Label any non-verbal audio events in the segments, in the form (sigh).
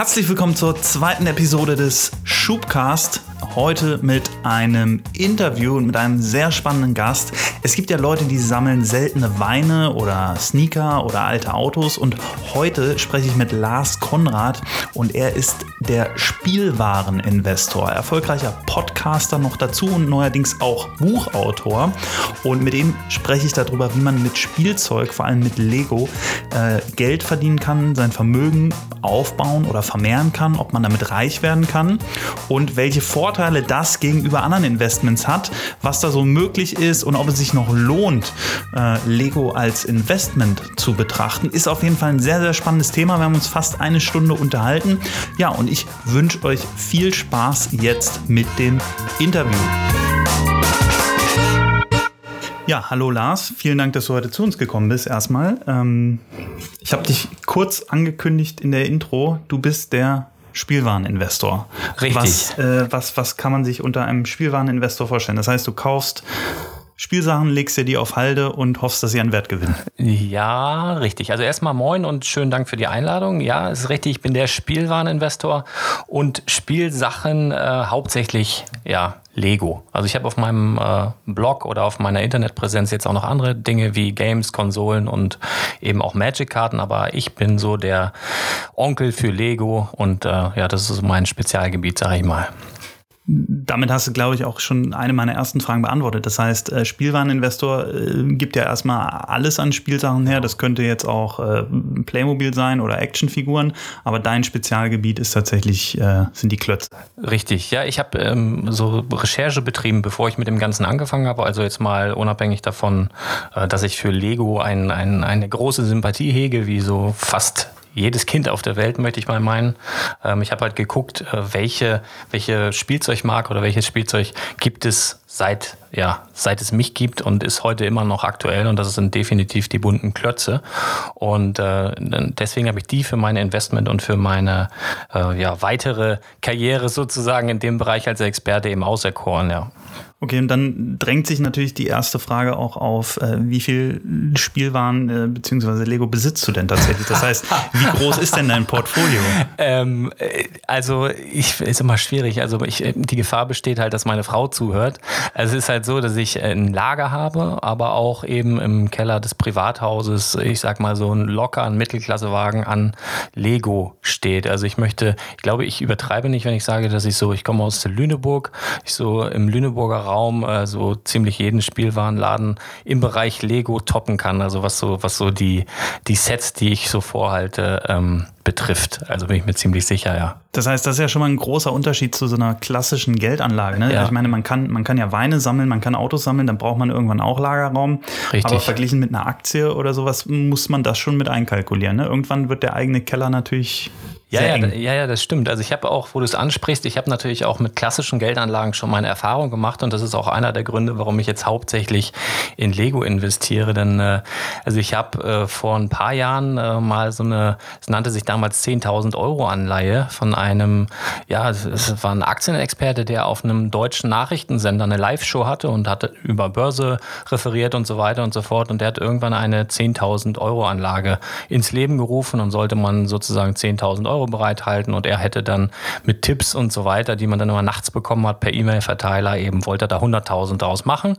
Herzlich willkommen zur zweiten Episode des Schubcast. Heute mit einem Interview und mit einem sehr spannenden Gast. Es gibt ja Leute, die sammeln seltene Weine oder Sneaker oder alte Autos und heute spreche ich mit Lars Konrad und er ist der Spielwareninvestor, erfolgreicher Podcaster noch dazu und neuerdings auch Buchautor. Und mit ihm spreche ich darüber, wie man mit Spielzeug, vor allem mit Lego, äh, Geld verdienen kann, sein Vermögen aufbauen oder vermehren kann, ob man damit reich werden kann und welche Vorteile das gegenüber anderen Investments hat, was da so möglich ist und ob es sich noch lohnt, äh, Lego als Investment zu betrachten, ist auf jeden Fall ein sehr, sehr spannendes Thema. Wir haben uns fast eine Stunde unterhalten. Ja, und ich wünsche euch viel Spaß jetzt mit dem Interview. Ja, hallo Lars, vielen Dank, dass du heute zu uns gekommen bist. Erstmal, ähm, ich habe dich kurz angekündigt in der Intro. Du bist der Spielwareninvestor. Richtig. Was, äh, was, was kann man sich unter einem Spielwareninvestor vorstellen? Das heißt, du kaufst Spielsachen, legst dir die auf Halde und hoffst, dass sie an Wert gewinnen. Ja, richtig. Also erstmal moin und schönen Dank für die Einladung. Ja, es ist richtig, ich bin der Spielwareninvestor und Spielsachen äh, hauptsächlich ja, Lego. Also ich habe auf meinem äh, Blog oder auf meiner Internetpräsenz jetzt auch noch andere Dinge wie Games, Konsolen und eben auch Magic-Karten, aber ich bin so der Onkel für Lego und äh, ja, das ist so mein Spezialgebiet, sage ich mal damit hast du, glaube ich, auch schon eine meiner ersten Fragen beantwortet. Das heißt, äh, Spielwareninvestor äh, gibt ja erstmal alles an Spielsachen her. Das könnte jetzt auch äh, Playmobil sein oder Actionfiguren, aber dein Spezialgebiet ist tatsächlich, sind die Klötze. Richtig, ja, ich habe ähm, so Recherche betrieben, bevor ich mit dem Ganzen angefangen habe. Also jetzt mal unabhängig davon, dass ich für Lego ein, ein, eine große Sympathie hege, wie so fast jedes Kind auf der Welt, möchte ich mal meinen. Ähm, ich habe halt geguckt, äh, welche, welche Spielzeugmarke oder welches Spielzeug gibt es seit, ja, seit es mich gibt und ist heute immer noch aktuell und das sind definitiv die bunten Klötze. Und äh, deswegen habe ich die für mein Investment und für meine äh, ja, weitere Karriere sozusagen in dem Bereich als Experte eben auserkoren, ja. Okay, und dann drängt sich natürlich die erste Frage auch auf, äh, wie viel Spielwaren äh, bzw. Lego besitzt du denn tatsächlich? Das heißt, wie groß ist denn dein Portfolio? (laughs) Ähm, äh, also, ich ist immer schwierig. Also, ich, äh, die Gefahr besteht halt, dass meine Frau zuhört. Also, es ist halt so, dass ich ein Lager habe, aber auch eben im Keller des Privathauses, ich sag mal, so ein locker ein Mittelklassewagen an Lego steht. Also, ich möchte, ich glaube, ich übertreibe nicht, wenn ich sage, dass ich so, ich komme aus Lüneburg, ich so im Lüneburger Raum äh, so ziemlich jeden Spielwarenladen im Bereich Lego toppen kann. Also was so, was so die, die Sets, die ich so vorhalte, ähm, betrifft. Also bin ich mir ziemlich sicher, ja. Das heißt, das ist ja schon mal ein großer Unterschied zu so einer klassischen Geldanlage. Ne? Ja. Ich meine, man kann, man kann ja Weine sammeln, man kann Autos sammeln, dann braucht man irgendwann auch Lagerraum. Richtig. Aber verglichen mit einer Aktie oder sowas muss man das schon mit einkalkulieren. Ne? Irgendwann wird der eigene Keller natürlich ja, ja, ja, ja, das stimmt. Also ich habe auch, wo du es ansprichst, ich habe natürlich auch mit klassischen Geldanlagen schon meine Erfahrung gemacht und das ist auch einer der Gründe, warum ich jetzt hauptsächlich in Lego investiere. Denn äh, also ich habe äh, vor ein paar Jahren äh, mal so eine, es nannte sich damals 10.000 Euro Anleihe von einem, ja, es war ein Aktienexperte, der auf einem deutschen Nachrichtensender eine Live-Show hatte und hatte über Börse referiert und so weiter und so fort und der hat irgendwann eine 10.000 Euro Anlage ins Leben gerufen und sollte man sozusagen 10.000 Euro Euro bereithalten und er hätte dann mit Tipps und so weiter, die man dann immer nachts bekommen hat per E-Mail-Verteiler, eben wollte er da 100.000 draus machen.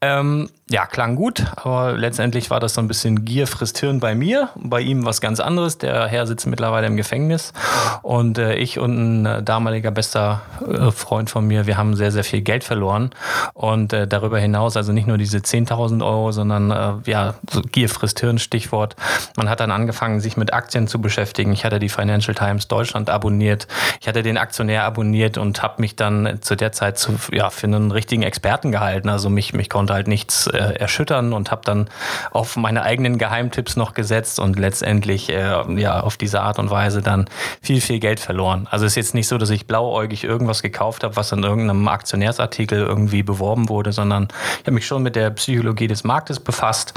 Ähm, ja, klang gut, aber letztendlich war das so ein bisschen Gier frisst Hirn bei mir. Bei ihm was ganz anderes. Der Herr sitzt mittlerweile im Gefängnis und äh, ich und ein äh, damaliger bester äh, Freund von mir, wir haben sehr, sehr viel Geld verloren und äh, darüber hinaus also nicht nur diese 10.000 Euro, sondern äh, ja, so Gier frisst Hirn Stichwort. Man hat dann angefangen, sich mit Aktien zu beschäftigen. Ich hatte die Financial Financial Times Deutschland abonniert. Ich hatte den Aktionär abonniert und habe mich dann zu der Zeit zu, ja, für einen richtigen Experten gehalten. Also mich, mich konnte halt nichts äh, erschüttern und habe dann auf meine eigenen Geheimtipps noch gesetzt und letztendlich äh, ja, auf diese Art und Weise dann viel, viel Geld verloren. Also es ist jetzt nicht so, dass ich blauäugig irgendwas gekauft habe, was in irgendeinem Aktionärsartikel irgendwie beworben wurde, sondern ich habe mich schon mit der Psychologie des Marktes befasst.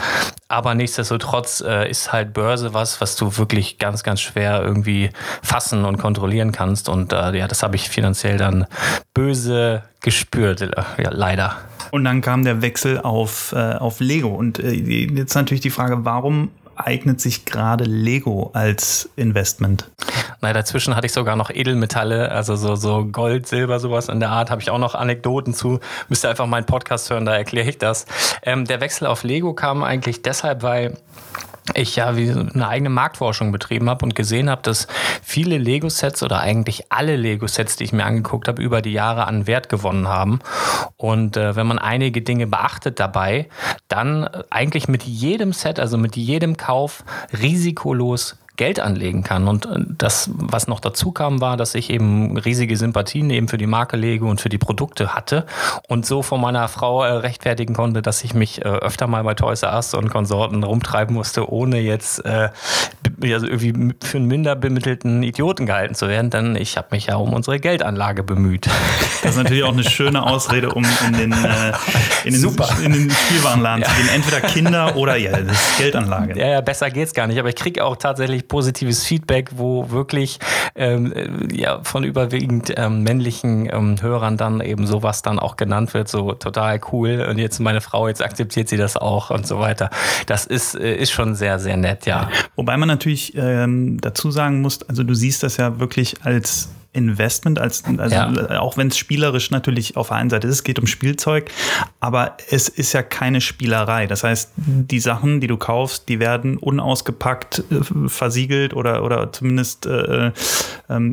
Aber nichtsdestotrotz äh, ist halt Börse was, was du wirklich ganz, ganz schwer irgendwie fassen und kontrollieren kannst. Und äh, ja, das habe ich finanziell dann böse gespürt, ja, leider. Und dann kam der Wechsel auf, äh, auf Lego. Und äh, jetzt natürlich die Frage, warum eignet sich gerade Lego als Investment? Nein, dazwischen hatte ich sogar noch Edelmetalle, also so, so Gold, Silber, sowas in der Art. Habe ich auch noch Anekdoten zu. Müsst ihr einfach meinen Podcast hören, da erkläre ich das. Ähm, der Wechsel auf Lego kam eigentlich deshalb, weil ich ja wie eine eigene Marktforschung betrieben habe und gesehen habe, dass viele Lego-Sets oder eigentlich alle Lego-Sets, die ich mir angeguckt habe, über die Jahre an Wert gewonnen haben. Und äh, wenn man einige Dinge beachtet dabei, dann eigentlich mit jedem Set, also mit jedem Kauf risikolos Geld anlegen kann. Und äh, das, was noch dazu kam, war, dass ich eben riesige Sympathien eben für die Marke Lego und für die Produkte hatte und so von meiner Frau äh, rechtfertigen konnte, dass ich mich äh, öfter mal bei Toys R Us und Konsorten rumtreiben musste, ohne jetzt äh, also irgendwie für einen minder bemittelten Idioten gehalten zu werden, denn ich habe mich ja um unsere Geldanlage bemüht. Das ist natürlich auch eine schöne Ausrede, um in den, äh, in den, Super. In den Spielwarenladen ja. zu gehen. Entweder Kinder oder ja, das ist Geldanlage. Ja, ja besser geht's gar nicht. Aber ich kriege auch tatsächlich positives Feedback, wo wirklich ähm, ja, von überwiegend ähm, männlichen ähm, Hörern dann eben sowas dann auch genannt wird, so total cool. Und jetzt meine Frau, jetzt akzeptiert sie das auch und so weiter. Das ist, äh, ist schon sehr, sehr nett, ja. Wobei man natürlich ähm, dazu sagen muss, also du siehst das ja wirklich als Investment, als, also ja. auch wenn es spielerisch natürlich auf der einen Seite ist, es geht um Spielzeug, aber es ist ja keine Spielerei. Das heißt, die Sachen, die du kaufst, die werden unausgepackt, äh, versiegelt oder, oder zumindest äh, äh,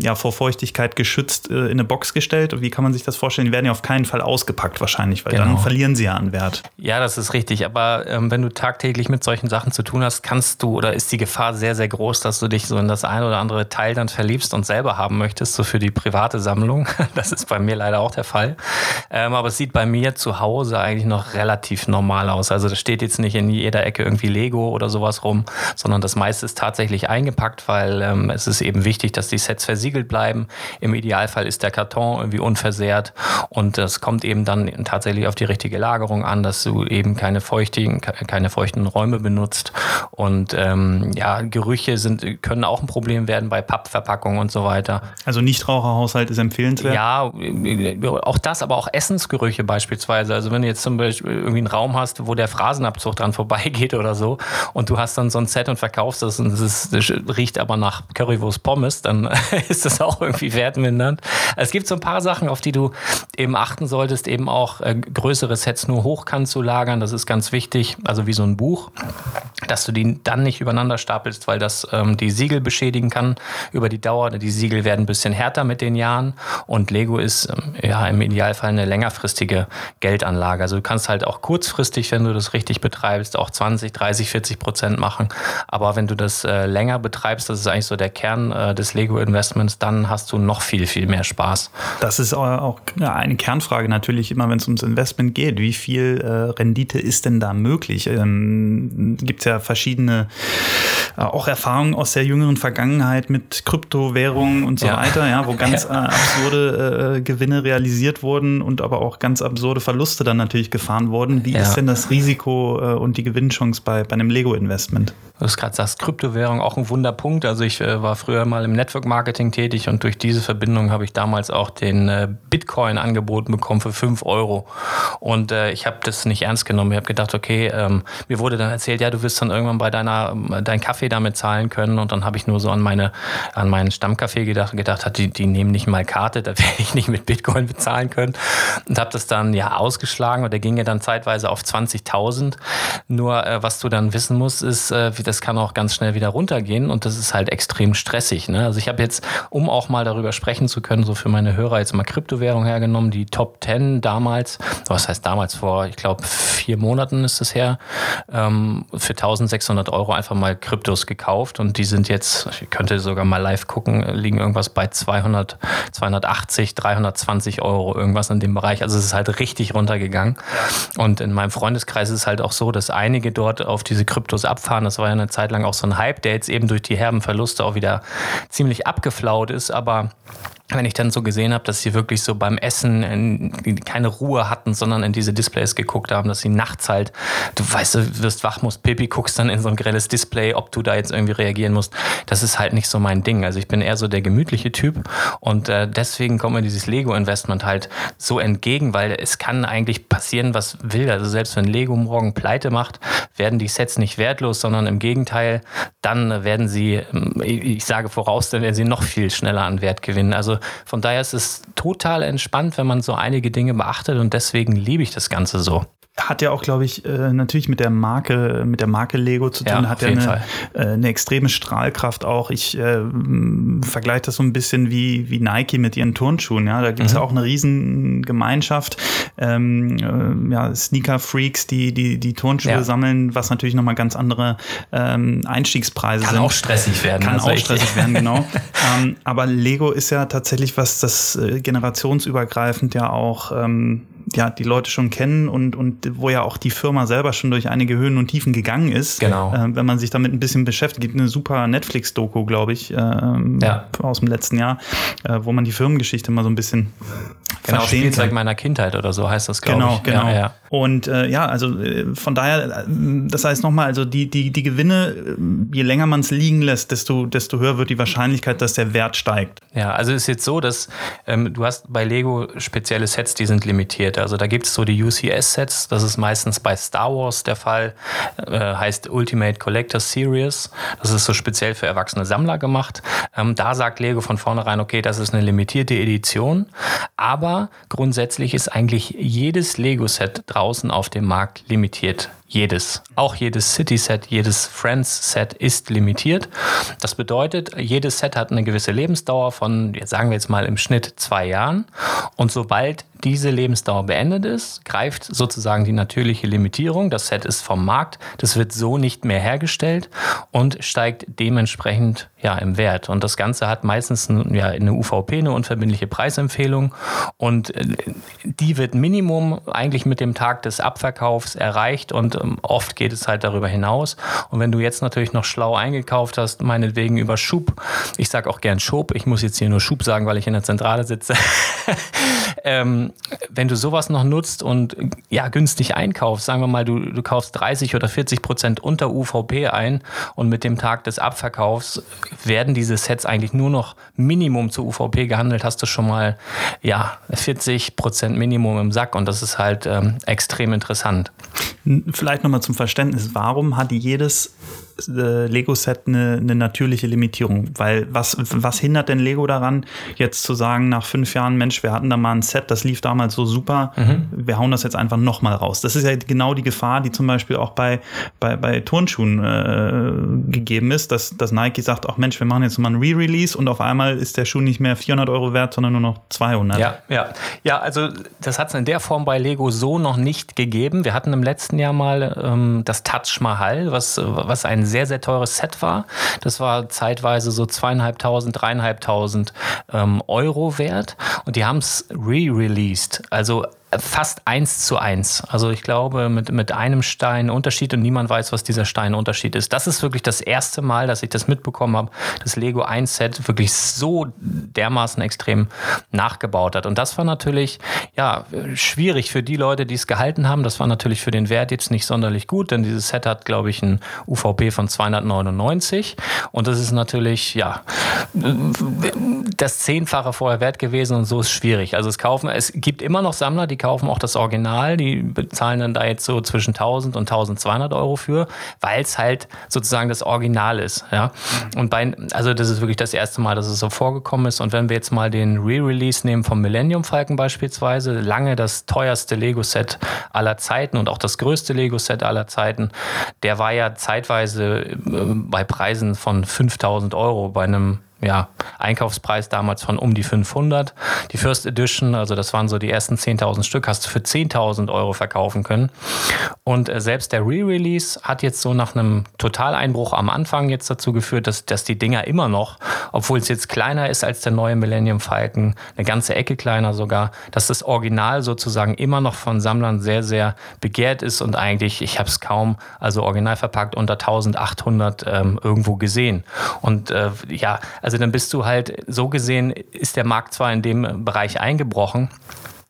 ja, vor Feuchtigkeit geschützt äh, in eine Box gestellt. Und wie kann man sich das vorstellen? Die werden ja auf keinen Fall ausgepackt wahrscheinlich, weil genau. dann verlieren sie ja an Wert. Ja, das ist richtig. Aber ähm, wenn du tagtäglich mit solchen Sachen zu tun hast, kannst du oder ist die Gefahr sehr, sehr groß, dass du dich so in das ein oder andere Teil dann verliebst und selber haben möchtest, so für die private Sammlung. (laughs) Das ist bei mir leider auch der Fall. Ähm, aber es sieht bei mir zu Hause eigentlich noch relativ normal aus. Also da steht jetzt nicht in jeder Ecke irgendwie Lego oder sowas rum, sondern das meiste ist tatsächlich eingepackt, weil ähm, es ist eben wichtig, dass die Sets versiegelt bleiben. Im Idealfall ist der Karton irgendwie unversehrt und es kommt eben dann tatsächlich auf die richtige Lagerung an, dass du eben keine feuchtigen, keine feuchten Räume benutzt. Und ähm, ja, Gerüche sind, können auch ein Problem werden bei Pappverpackungen und so weiter. Also Nichtraucher Verbraucherhaushalt ist empfehlenswert? Ja, auch das, aber auch Essensgerüche beispielsweise. Also wenn du jetzt zum Beispiel irgendwie einen Raum hast, wo der Phrasenabzug dran vorbeigeht oder so und du hast dann so ein Set und verkaufst das und es riecht aber nach Currywurst Pommes, dann (laughs) ist das auch irgendwie wertmindernd. Es gibt so ein paar Sachen, auf die du eben achten solltest, eben auch äh, größere Sets nur hochkant zu lagern. Das ist ganz wichtig, also wie so ein Buch, dass du die dann nicht übereinander stapelst, weil das ähm, die Siegel beschädigen kann über die Dauer. Die Siegel werden ein bisschen härter mit den Jahren und Lego ist ähm, ja im Idealfall eine längerfristige Geldanlage. Also du kannst halt auch kurzfristig, wenn du das richtig betreibst, auch 20, 30, 40 Prozent machen. Aber wenn du das äh, länger betreibst, das ist eigentlich so der Kern äh, des Lego-Investments, dann hast du noch viel, viel mehr Spaß. Das ist auch eine Kernfrage natürlich immer, wenn es ums Investment geht. Wie viel äh, Rendite ist denn da möglich? Ähm, Gibt es ja verschiedene äh, auch Erfahrungen aus der jüngeren Vergangenheit mit Kryptowährungen und so ja. weiter, ja, wo ganz äh, (laughs) absurde äh, Gewinne realisiert wurden und aber auch ganz absurde Verluste dann natürlich gefahren wurden. Wie ja. ist denn das Risiko äh, und die Gewinnchance bei, bei einem Lego-Investment? Du hast gerade sagst, Kryptowährung auch ein Wunderpunkt. Also ich äh, war früher mal im Network Marketing tätig und durch diese Verbindung habe ich damals auch den äh, Bitcoin angeboten bekommen für 5 Euro. Und äh, ich habe das nicht ernst genommen. Ich habe gedacht, okay, ähm, mir wurde dann erzählt, ja, du wirst dann irgendwann bei deiner äh, deinen Kaffee damit zahlen können. Und dann habe ich nur so an meine an meinen Stammcafé gedacht und gedacht, die, die nehmen nicht mal Karte, da (laughs) werde ich nicht mit Bitcoin bezahlen können. Und habe das dann ja ausgeschlagen und der ging ja dann zeitweise auf 20.000. Nur äh, was du dann wissen musst, ist, äh, das kann auch ganz schnell wieder runtergehen und das ist halt extrem stressig. Ne? Also ich habe jetzt, um auch mal darüber sprechen zu können, so für meine Hörer jetzt mal Kryptowährung hergenommen, die Top 10 damals, was heißt damals vor, ich glaube vier Monaten ist es her, ähm, für 1600 Euro einfach mal Kryptos gekauft und die sind jetzt, ich könnte sogar mal live gucken, liegen irgendwas bei 200, 280, 320 Euro, irgendwas in dem Bereich. Also es ist halt richtig runtergegangen und in meinem Freundeskreis ist es halt auch so, dass einige dort auf diese Kryptos abfahren. Das war ja eine Zeit lang auch so ein Hype, der jetzt eben durch die herben Verluste auch wieder ziemlich abgeflaut ist, aber wenn ich dann so gesehen habe, dass sie wirklich so beim Essen in, keine Ruhe hatten, sondern in diese Displays geguckt haben, dass sie nachts halt, du weißt, du wirst wach, musst Pipi, guckst dann in so ein grelles Display, ob du da jetzt irgendwie reagieren musst. Das ist halt nicht so mein Ding. Also ich bin eher so der gemütliche Typ und äh, deswegen kommt mir dieses Lego-Investment halt so entgegen, weil es kann eigentlich passieren, was will. Also selbst wenn Lego morgen pleite macht, werden die Sets nicht wertlos, sondern im Gegenteil, dann werden sie, ich sage voraus, dann werden sie noch viel schneller an Wert gewinnen. Also von daher ist es total entspannt, wenn man so einige Dinge beachtet und deswegen liebe ich das Ganze so hat ja auch, glaube ich, äh, natürlich mit der Marke, mit der Marke Lego zu tun, ja, hat ja eine, äh, eine, extreme Strahlkraft auch. Ich äh, vergleiche das so ein bisschen wie, wie Nike mit ihren Turnschuhen. Ja, da gibt es mhm. ja auch eine riesen Gemeinschaft. Ähm, äh, ja, Sneaker-Freaks, die, die, die Turnschuhe ja. sammeln, was natürlich nochmal ganz andere ähm, Einstiegspreise Kann sind. Kann auch stressig werden. Kann also auch stressig werden, genau. (laughs) ähm, aber Lego ist ja tatsächlich was, das äh, generationsübergreifend ja auch ähm, ja, die Leute schon kennen und, und wo ja auch die Firma selber schon durch einige Höhen und Tiefen gegangen ist. Genau. Äh, wenn man sich damit ein bisschen beschäftigt, gibt eine super Netflix-Doku, glaube ich, äh, ja. aus dem letzten Jahr, äh, wo man die Firmengeschichte mal so ein bisschen Genau, Spielzeug kann. meiner Kindheit oder so heißt das, glaube genau, ich. Genau, genau. Ja, ja. Und äh, ja, also äh, von daher, äh, das heißt nochmal, also die, die, die Gewinne, je länger man es liegen lässt, desto, desto höher wird die Wahrscheinlichkeit, dass der Wert steigt. Ja, also es ist jetzt so, dass ähm, du hast bei Lego spezielle Sets, die sind limitiert. Also da gibt es so die UCS-Sets, das ist meistens bei Star Wars der Fall, äh, heißt Ultimate Collector Series. Das ist so speziell für erwachsene Sammler gemacht. Ähm, da sagt Lego von vornherein, okay, das ist eine limitierte Edition, aber grundsätzlich ist eigentlich jedes Lego-Set draußen auf dem Markt limitiert. Jedes. Auch jedes City-Set, jedes Friends-Set ist limitiert. Das bedeutet, jedes Set hat eine gewisse Lebensdauer von, jetzt sagen wir jetzt mal im Schnitt zwei Jahren. Und sobald diese Lebensdauer beendet ist, greift sozusagen die natürliche Limitierung. Das Set ist vom Markt, das wird so nicht mehr hergestellt und steigt dementsprechend ja, im Wert. Und das Ganze hat meistens ja, eine UVP, eine unverbindliche Preisempfehlung. Und äh, die wird Minimum eigentlich mit dem Tag des Abverkaufs erreicht und ähm, oft geht es halt darüber hinaus. Und wenn du jetzt natürlich noch schlau eingekauft hast, meinetwegen über Schub, ich sage auch gern Schub, ich muss jetzt hier nur Schub sagen, weil ich in der Zentrale sitze. (laughs) ähm, wenn du sowas noch nutzt und ja, günstig einkaufst, sagen wir mal, du, du kaufst 30 oder 40 Prozent unter UVP ein und mit dem Tag des Abverkaufs werden diese Sets eigentlich nur noch Minimum zu UVP gehandelt, hast du schon mal ja 40 Prozent Minimum im Sack und das ist halt ähm, extrem interessant. Vielleicht nochmal zum Verständnis, warum hat jedes äh, Lego-Set eine, eine, natürliche Limitierung. Weil was, was hindert denn Lego daran, jetzt zu sagen, nach fünf Jahren, Mensch, wir hatten da mal ein Set, das lief damals so super, mhm. wir hauen das jetzt einfach nochmal raus. Das ist ja genau die Gefahr, die zum Beispiel auch bei, bei, bei Turnschuhen äh, gegeben ist, dass, dass Nike sagt, ach Mensch, wir machen jetzt mal ein Re-Release und auf einmal ist der Schuh nicht mehr 400 Euro wert, sondern nur noch 200. Ja, ja. ja also das hat es in der Form bei Lego so noch nicht gegeben. Wir hatten im letzten Jahr mal ähm, das Touch Mahal, was, was ein sehr, sehr teures Set war. Das war zeitweise so zweieinhalbtausend, dreieinhalbtausend ähm, Euro wert. Und die haben es re-released. Also fast eins zu eins. Also ich glaube, mit, mit einem Stein Unterschied und niemand weiß, was dieser Stein Unterschied ist. Das ist wirklich das erste Mal, dass ich das mitbekommen habe, dass Lego ein Set wirklich so dermaßen extrem nachgebaut hat. Und das war natürlich, ja, schwierig für die Leute, die es gehalten haben. Das war natürlich für den Wert jetzt nicht sonderlich gut, denn dieses Set hat, glaube ich, ein UVP von 299. Und das ist natürlich, ja, das Zehnfache vorher wert gewesen und so ist schwierig. Also es kaufen, es gibt immer noch Sammler, die kaufen auch das Original, die bezahlen dann da jetzt so zwischen 1000 und 1200 Euro für, weil es halt sozusagen das Original ist. Ja? Und bei, also das ist wirklich das erste Mal, dass es so vorgekommen ist. Und wenn wir jetzt mal den Re-Release nehmen vom Millennium Falcon beispielsweise, lange das teuerste Lego-Set aller Zeiten und auch das größte Lego-Set aller Zeiten, der war ja zeitweise äh, bei Preisen von 5000 Euro bei einem ja, Einkaufspreis damals von um die 500. Die First Edition, also das waren so die ersten 10.000 Stück, hast du für 10.000 Euro verkaufen können. Und äh, selbst der Re-Release hat jetzt so nach einem Totaleinbruch am Anfang jetzt dazu geführt, dass, dass die Dinger immer noch, obwohl es jetzt kleiner ist als der neue Millennium Falcon, eine ganze Ecke kleiner sogar, dass das Original sozusagen immer noch von Sammlern sehr, sehr begehrt ist und eigentlich, ich habe es kaum, also original verpackt unter 1800 ähm, irgendwo gesehen. Und äh, ja, Also dann bist du halt, so gesehen ist der Markt zwar in dem Bereich eingebrochen,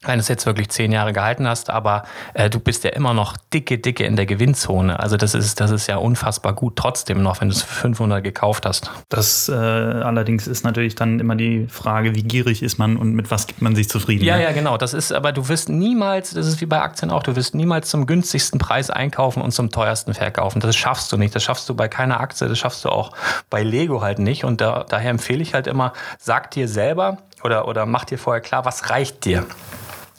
wenn du es jetzt wirklich zehn Jahre gehalten hast, aber äh, du bist ja immer noch dicke, dicke in der Gewinnzone. Also das ist, das ist ja unfassbar gut trotzdem noch, wenn du es für 500 gekauft hast. Das äh, allerdings ist natürlich dann immer die Frage, wie gierig ist man und mit was gibt man sich zufrieden. Ja, ne? ja, genau. Das ist, aber du wirst niemals, das ist wie bei Aktien auch, du wirst niemals zum günstigsten Preis einkaufen und zum teuersten verkaufen. Das schaffst du nicht. Das schaffst du bei keiner Aktie, das schaffst du auch bei Lego halt nicht. Und da, daher empfehle ich halt immer, sag dir selber oder, oder mach dir vorher klar, was reicht dir.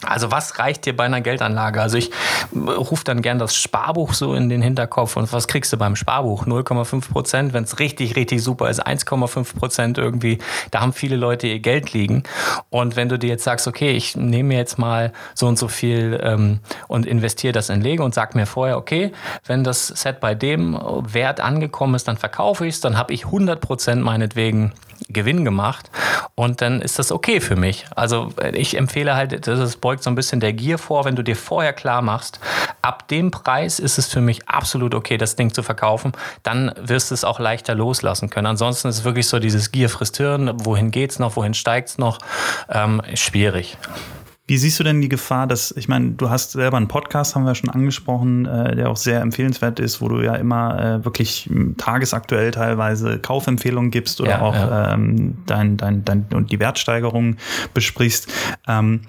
Also was reicht dir bei einer Geldanlage? Also ich rufe dann gern das Sparbuch so in den Hinterkopf und was kriegst du beim Sparbuch? 0,5 Prozent, wenn es richtig, richtig super ist, 1,5 Prozent irgendwie. Da haben viele Leute ihr Geld liegen. Und wenn du dir jetzt sagst, okay, ich nehme mir jetzt mal so und so viel ähm, und investiere das in Lego und sag mir vorher, okay, wenn das Set bei dem Wert angekommen ist, dann verkaufe ich es, dann habe ich 100 Prozent meinetwegen Gewinn gemacht und dann ist das okay für mich. Also ich empfehle halt, das beugt so ein bisschen der Gier vor, wenn du dir vorher klar machst, ab dem Preis ist es für mich absolut okay, das Ding zu verkaufen, dann wirst du es auch leichter loslassen können. Ansonsten ist es wirklich so dieses Gier frisst Hirn, wohin geht's noch, wohin steigt's noch, ähm, schwierig. Wie siehst du denn die Gefahr, dass, ich meine, du hast selber einen Podcast, haben wir schon angesprochen, äh, der auch sehr empfehlenswert ist, wo du ja immer äh, wirklich tagesaktuell teilweise Kaufempfehlungen gibst oder ja, auch ja. Ähm, dein, dein, dein, und die Wertsteigerung besprichst. Ähm,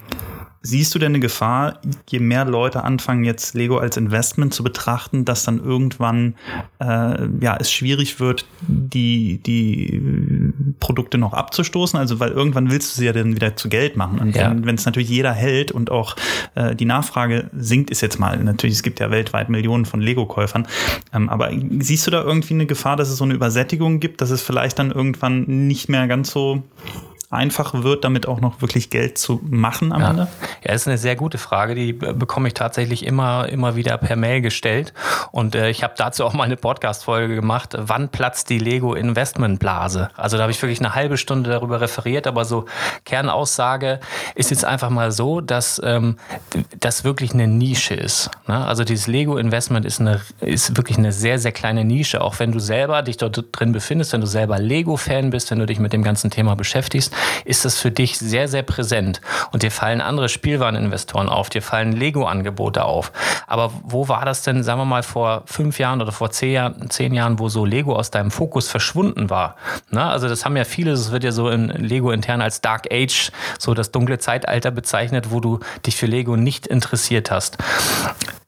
Siehst du denn eine Gefahr, je mehr Leute anfangen, jetzt Lego als Investment zu betrachten, dass dann irgendwann äh, ja, es schwierig wird, die, die Produkte noch abzustoßen? Also, weil irgendwann willst du sie ja dann wieder zu Geld machen. Und ja. wenn es natürlich jeder hält und auch äh, die Nachfrage sinkt, ist jetzt mal, natürlich, es gibt ja weltweit Millionen von Lego-Käufern. Ähm, aber siehst du da irgendwie eine Gefahr, dass es so eine Übersättigung gibt, dass es vielleicht dann irgendwann nicht mehr ganz so einfach wird, damit auch noch wirklich Geld zu machen am ja. Ende? Ja, das ist eine sehr gute Frage. Die bekomme ich tatsächlich immer, immer wieder per Mail gestellt. Und äh, ich habe dazu auch mal eine Podcast-Folge gemacht. Wann platzt die Lego Investmentblase? Also da habe ich wirklich eine halbe Stunde darüber referiert, aber so Kernaussage ist jetzt einfach mal so, dass ähm, das wirklich eine Nische ist. Ne? Also dieses Lego Investment ist, eine, ist wirklich eine sehr, sehr kleine Nische. Auch wenn du selber dich dort drin befindest, wenn du selber Lego-Fan bist, wenn du dich mit dem ganzen Thema beschäftigst, ist das für dich sehr, sehr präsent. Und dir fallen andere Spielwareninvestoren auf, dir fallen Lego-Angebote auf. Aber wo war das denn, sagen wir mal, vor fünf Jahren oder vor zehn Jahren, zehn Jahren wo so Lego aus deinem Fokus verschwunden war? Na, also das haben ja viele, das wird ja so in Lego intern als Dark Age, so das dunkle Zeitalter bezeichnet, wo du dich für Lego nicht interessiert hast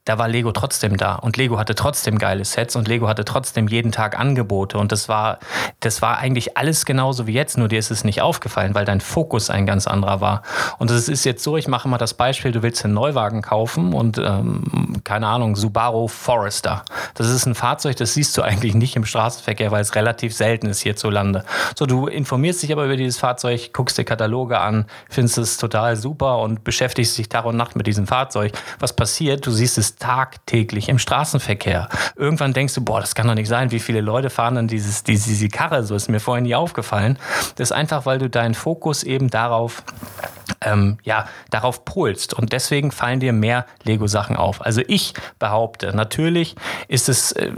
da war Lego trotzdem da und Lego hatte trotzdem geile Sets und Lego hatte trotzdem jeden Tag Angebote und das war, das war eigentlich alles genauso wie jetzt, nur dir ist es nicht aufgefallen, weil dein Fokus ein ganz anderer war. Und es ist jetzt so, ich mache mal das Beispiel, du willst einen Neuwagen kaufen und ähm, keine Ahnung, Subaru Forester. Das ist ein Fahrzeug, das siehst du eigentlich nicht im Straßenverkehr, weil es relativ selten ist hierzulande. So, du informierst dich aber über dieses Fahrzeug, guckst dir Kataloge an, findest es total super und beschäftigst dich Tag und Nacht mit diesem Fahrzeug. Was passiert? Du siehst es tagtäglich im Straßenverkehr. Irgendwann denkst du, boah, das kann doch nicht sein, wie viele Leute fahren dann dieses, diese, diese Karre, so ist mir vorhin nie aufgefallen. Das ist einfach, weil du deinen Fokus eben darauf ähm, ja, darauf polst. Und deswegen fallen dir mehr Lego-Sachen auf. Also ich behaupte, natürlich ist es äh,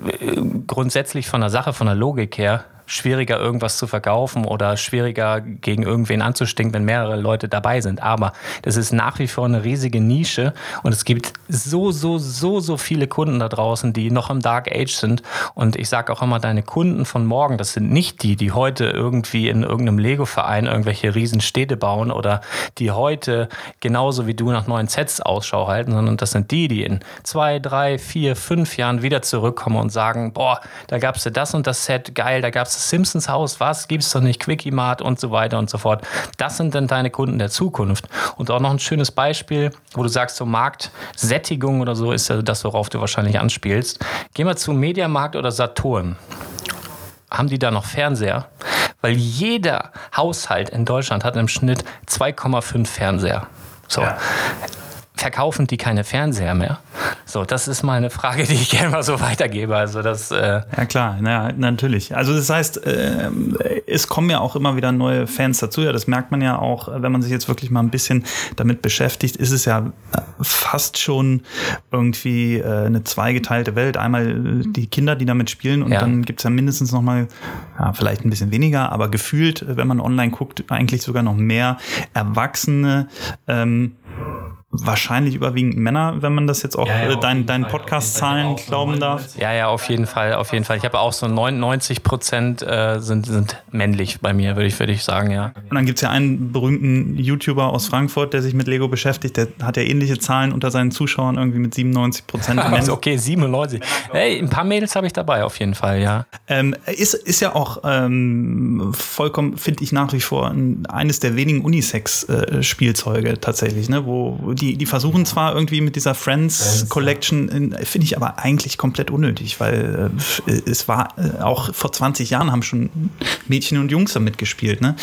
grundsätzlich von der Sache, von der Logik her schwieriger, irgendwas zu verkaufen oder schwieriger, gegen irgendwen anzustinken, wenn mehrere Leute dabei sind. Aber das ist nach wie vor eine riesige Nische und es gibt so, so, so, so viele Kunden da draußen, die noch im Dark Age sind. Und ich sage auch immer, deine Kunden von morgen, das sind nicht die, die heute irgendwie in irgendeinem Lego-Verein irgendwelche Riesenstädte bauen oder die heute genauso wie du nach neuen Sets Ausschau halten, sondern das sind die, die in zwei, drei, vier, fünf Jahren wieder zurückkommen und sagen, boah, da gab es ja das und das Set, geil, da gab es Simpsons Haus, was gibt es doch nicht, Quickie Mart und so weiter und so fort. Das sind dann deine Kunden der Zukunft. Und auch noch ein schönes Beispiel, wo du sagst, so Marktsättigung oder so ist ja das, worauf du wahrscheinlich anspielst. Geh mal zu Mediamarkt oder Saturn. Haben die da noch Fernseher? Weil jeder Haushalt in Deutschland hat im Schnitt 2,5 Fernseher. So. Ja verkaufen die keine Fernseher mehr? So, das ist mal eine Frage, die ich gerne mal so weitergebe. Also das, äh ja klar, na, natürlich. Also das heißt, äh, es kommen ja auch immer wieder neue Fans dazu. Ja, das merkt man ja auch, wenn man sich jetzt wirklich mal ein bisschen damit beschäftigt, ist es ja fast schon irgendwie äh, eine zweigeteilte Welt. Einmal die Kinder, die damit spielen und ja. dann gibt es ja mindestens noch mal, ja, vielleicht ein bisschen weniger, aber gefühlt, wenn man online guckt, eigentlich sogar noch mehr Erwachsene. Ähm, wahrscheinlich überwiegend Männer, wenn man das jetzt auch ja, ja, äh, deinen dein Podcast-Zahlen glauben darf. Ja, ja, auf jeden Fall, auf jeden Fall. Ich habe auch so 99 Prozent äh, sind, sind männlich bei mir, würde ich, würd ich sagen, ja. Und dann gibt es ja einen berühmten YouTuber aus Frankfurt, der sich mit Lego beschäftigt, der hat ja ähnliche Zahlen unter seinen Zuschauern, irgendwie mit 97 Prozent (laughs) also okay, 97. Hey, ein paar Mädels habe ich dabei auf jeden Fall, ja. Ähm, ist, ist ja auch ähm, vollkommen, finde ich nach wie vor, ein, eines der wenigen Unisex-Spielzeuge äh, tatsächlich, ne, wo die die, die versuchen zwar irgendwie mit dieser Friends Collection, finde ich aber eigentlich komplett unnötig, weil äh, es war äh, auch vor 20 Jahren haben schon Mädchen und Jungs damit gespielt, ne?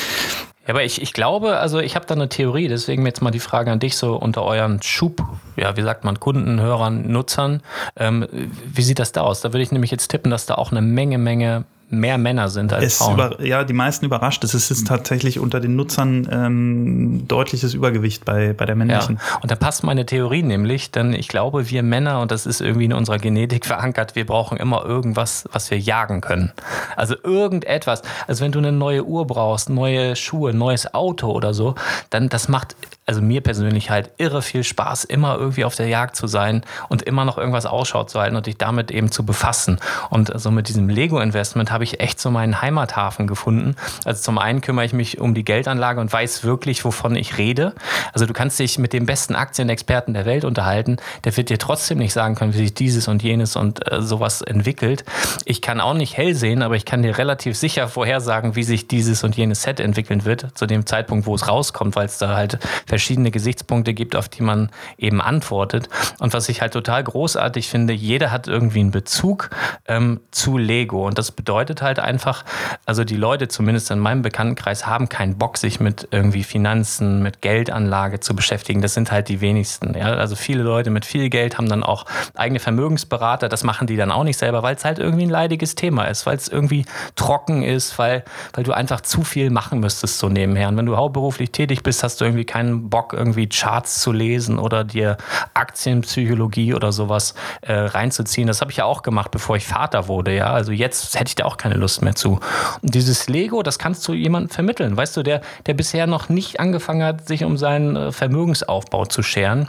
Ja, aber ich, ich glaube, also ich habe da eine Theorie, deswegen jetzt mal die Frage an dich so unter euren Schub, ja, wie sagt man, Kunden, Hörern, Nutzern. Ähm, wie sieht das da aus? Da würde ich nämlich jetzt tippen, dass da auch eine Menge, Menge mehr Männer sind als es Frauen. Über, ja, die meisten überrascht. Es ist tatsächlich unter den Nutzern ähm, deutliches Übergewicht bei, bei der männlichen. Ja. Und da passt meine Theorie nämlich, denn ich glaube, wir Männer, und das ist irgendwie in unserer Genetik (laughs) verankert, wir brauchen immer irgendwas, was wir jagen können. Also irgendetwas. Also wenn du eine neue Uhr brauchst, neue Schuhe, neues Auto oder so, dann das macht also mir persönlich halt irre viel Spaß, immer irgendwie auf der Jagd zu sein und immer noch irgendwas Ausschau zu halten und dich damit eben zu befassen. Und so mit diesem Lego-Investment habe ich echt so meinen Heimathafen gefunden. Also zum einen kümmere ich mich um die Geldanlage und weiß wirklich, wovon ich rede. Also du kannst dich mit dem besten Aktienexperten der Welt unterhalten, der wird dir trotzdem nicht sagen können, wie sich dieses und jenes und äh, sowas entwickelt. Ich kann auch nicht hell sehen, aber ich kann dir relativ sicher vorhersagen, wie sich dieses und jenes Set entwickeln wird, zu dem Zeitpunkt, wo es rauskommt, weil es da halt verschiedene Gesichtspunkte gibt, auf die man eben antwortet. Und was ich halt total großartig finde, jeder hat irgendwie einen Bezug ähm, zu Lego. Und das bedeutet halt einfach, also die Leute, zumindest in meinem Bekanntenkreis, haben keinen Bock, sich mit irgendwie Finanzen, mit Geldanlage zu beschäftigen. Das sind halt die wenigsten. Ja? Also viele Leute mit viel Geld haben dann auch eigene Vermögensberater. Das machen die dann auch nicht selber, weil es halt irgendwie ein leidiges Thema ist, weil es irgendwie trocken ist, weil, weil du einfach zu viel machen müsstest so nebenher. Und wenn du hauptberuflich tätig bist, hast du irgendwie keinen Bock, irgendwie Charts zu lesen oder dir Aktienpsychologie oder sowas äh, reinzuziehen. Das habe ich ja auch gemacht, bevor ich Vater wurde. Ja, also jetzt hätte ich da auch keine Lust mehr zu. Und dieses Lego, das kannst du jemandem vermitteln, weißt du, der, der bisher noch nicht angefangen hat, sich um seinen äh, Vermögensaufbau zu scheren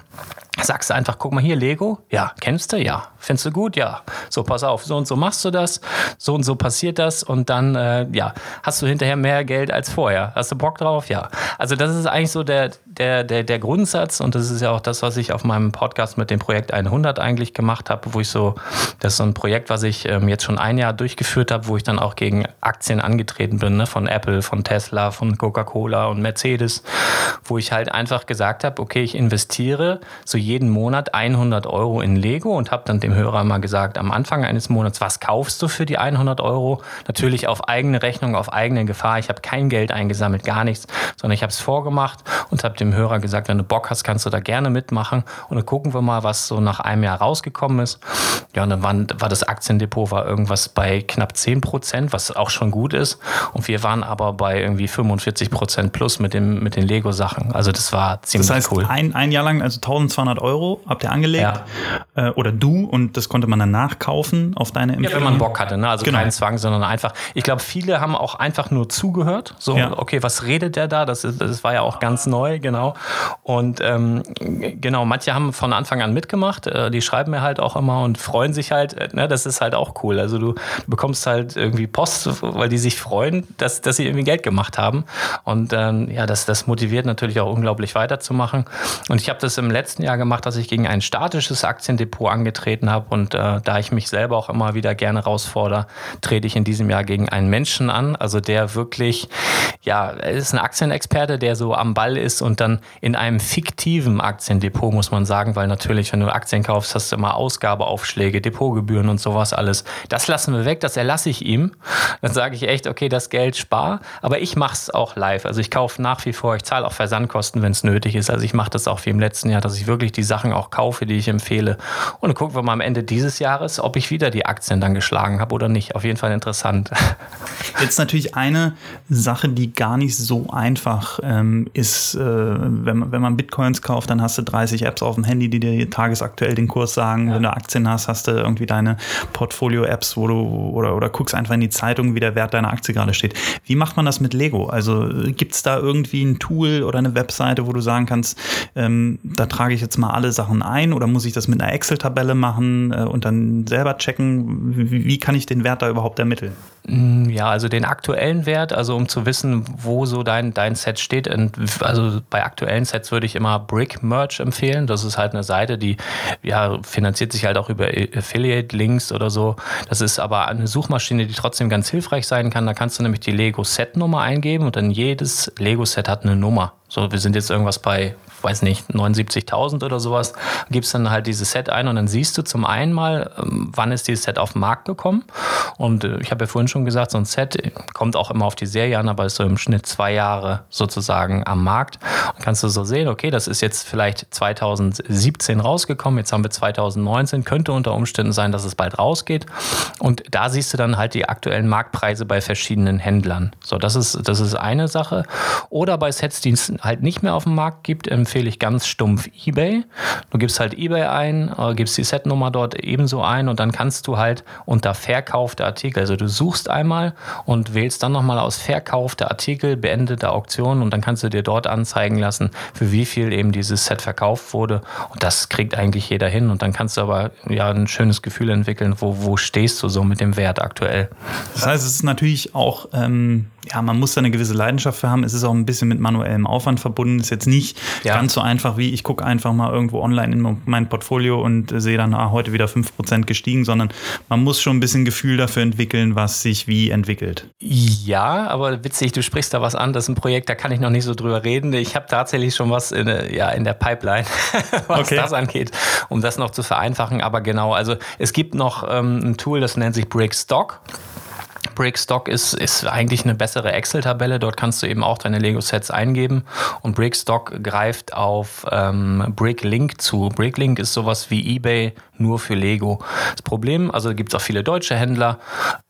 sagst du einfach, guck mal hier, Lego, ja, kennst du, ja, findest du gut, ja, so pass auf, so und so machst du das, so und so passiert das. Und dann, äh, ja, hast du hinterher mehr Geld als vorher. Hast du Bock drauf? Ja. Also das ist eigentlich so der, der, der, der Grundsatz. Und das ist ja auch das, was ich auf meinem Podcast mit dem Projekt 100 eigentlich gemacht habe, wo ich so, das ist so ein Projekt, was ich ähm, jetzt schon ein Jahr durchgeführt habe, wo ich dann auch gegen Aktien angetreten bin, ne, von Apple, von Tesla, von Coca-Cola und Mercedes, wo ich halt einfach gesagt habe, okay, ich investiere so jeden Monat 100 Euro in Lego und habe dann dem Hörer mal gesagt, am Anfang eines Monats, was kaufst du für die 100 Euro? Natürlich auf eigene Rechnung, auf eigene Gefahr. Ich habe kein Geld eingesammelt, gar nichts, sondern ich habe es vorgemacht und habe dem Hörer gesagt, wenn du Bock hast, kannst du da gerne mitmachen und dann gucken wir mal, was so nach einem Jahr rausgekommen ist. Ja, und dann war, war das Aktiendepot war irgendwas bei knapp 10 Prozent, was auch schon gut ist. Und wir waren aber bei irgendwie 45 Prozent plus mit, dem, mit den Lego-Sachen. Also das war ziemlich das heißt, cool. Ein, ein Jahr lang, also 1200 Euro habt ihr angelegt. Ja. Äh, oder du und das konnte man dann nachkaufen auf deine Empfehlung. Ja, wenn man Bock hatte, ne? also genau. keinen Zwang, sondern einfach. Ich glaube, viele haben auch einfach nur zugehört. So, ja. okay, was redet der da? Das, ist, das war ja auch ganz neu, genau. Und ähm, genau, manche haben von Anfang an mitgemacht. Äh, die schreiben mir halt auch immer und freuen sich halt. Äh, ne? Das ist halt auch cool. Also du bekommst halt irgendwie Post, weil die sich freuen, dass, dass sie irgendwie Geld gemacht haben. Und ähm, ja, das, das motiviert natürlich auch unglaublich weiterzumachen. Und ich habe das im letzten Jahr gemacht, dass ich gegen ein statisches Aktiendepot angetreten habe. Und äh, da ich mich selber auch immer wieder gerne herausfordere, trete ich in diesem Jahr gegen einen Menschen an, also der wirklich, ja, ist ein Aktienexperte, der so am Ball ist und dann in einem fiktiven Aktiendepot, muss man sagen, weil natürlich, wenn du Aktien kaufst, hast du immer Ausgabeaufschläge Depotgebühren und sowas alles. Das lassen wir weg, das erlasse ich ihm. Dann sage ich echt, okay, das Geld spar, aber ich mache es auch live. Also ich kaufe nach wie vor, ich zahle auch Versandkosten, wenn es nötig ist. Also ich mache das auch wie im letzten Jahr, dass ich wirklich die Sachen auch kaufe, die ich empfehle. Und dann gucken wir mal am Ende dieses Jahres, ob ich wieder die Aktien dann geschlagen habe oder nicht. Auf jeden Fall interessant. (laughs) Jetzt natürlich eine Sache, die gar nicht so einfach ähm, ist, äh, wenn, wenn man Bitcoins kauft, dann hast du 30 Apps auf dem Handy, die dir tagesaktuell den Kurs sagen. Ja. Wenn du Aktien hast, hast du irgendwie deine Portfolio-Apps, wo du oder, oder guckst einfach in die Zeitung, wie der Wert deiner Aktie gerade steht. Wie macht man das mit Lego? Also gibt es da irgendwie ein Tool oder eine Webseite, wo du sagen kannst, ähm, da trage ich jetzt mal alle Sachen ein oder muss ich das mit einer Excel-Tabelle machen äh, und dann selber checken? Wie, wie kann ich den Wert da überhaupt ermitteln? Mm, ja, also den aktuellen Wert, also um zu wissen, wo so dein, dein Set steht. Also bei aktuellen Sets würde ich immer Brick Merch empfehlen. Das ist halt eine Seite, die ja, finanziert sich halt auch über Affiliate-Links oder so. Das ist aber eine Suchmaschine, die trotzdem ganz hilfreich sein kann. Da kannst du nämlich die Lego-Set-Nummer eingeben und dann jedes Lego-Set hat eine Nummer. So, wir sind jetzt irgendwas bei weiß nicht, 79.000 oder sowas, gibst dann halt dieses Set ein und dann siehst du zum einen mal, ähm, wann ist dieses Set auf den Markt gekommen. Und äh, ich habe ja vorhin schon gesagt, so ein Set kommt auch immer auf die Serie an, aber ist so im Schnitt zwei Jahre sozusagen am Markt. Und kannst du so sehen, okay, das ist jetzt vielleicht 2017 rausgekommen, jetzt haben wir 2019, könnte unter Umständen sein, dass es bald rausgeht. Und da siehst du dann halt die aktuellen Marktpreise bei verschiedenen Händlern. So, das ist, das ist eine Sache. Oder bei Sets, die halt nicht mehr auf dem Markt gibt, empfehle ich ganz stumpf eBay. Du gibst halt eBay ein, äh, gibst die Setnummer dort ebenso ein und dann kannst du halt unter verkaufte Artikel, also du suchst einmal und wählst dann nochmal aus verkaufte Artikel, beendete Auktion und dann kannst du dir dort anzeigen lassen, für wie viel eben dieses Set verkauft wurde. Und das kriegt eigentlich jeder hin und dann kannst du aber ja ein schönes Gefühl entwickeln, wo, wo stehst du so mit dem Wert aktuell. Das heißt, es ist natürlich auch ähm ja, man muss da eine gewisse Leidenschaft für haben. Es ist auch ein bisschen mit manuellem Aufwand verbunden. Ist jetzt nicht ja. ganz so einfach wie ich gucke einfach mal irgendwo online in mein Portfolio und sehe dann, ah, heute wieder 5% gestiegen, sondern man muss schon ein bisschen Gefühl dafür entwickeln, was sich wie entwickelt. Ja, aber witzig, du sprichst da was an. Das ist ein Projekt, da kann ich noch nicht so drüber reden. Ich habe tatsächlich schon was in, ja, in der Pipeline, (laughs) was okay. das angeht, um das noch zu vereinfachen. Aber genau, also es gibt noch ähm, ein Tool, das nennt sich Brickstock. Brickstock ist, ist eigentlich eine bessere Excel-Tabelle. Dort kannst du eben auch deine Lego-Sets eingeben und Brickstock greift auf ähm, Bricklink zu. Bricklink ist sowas wie eBay nur für Lego. Das Problem, also gibt es auch viele deutsche Händler,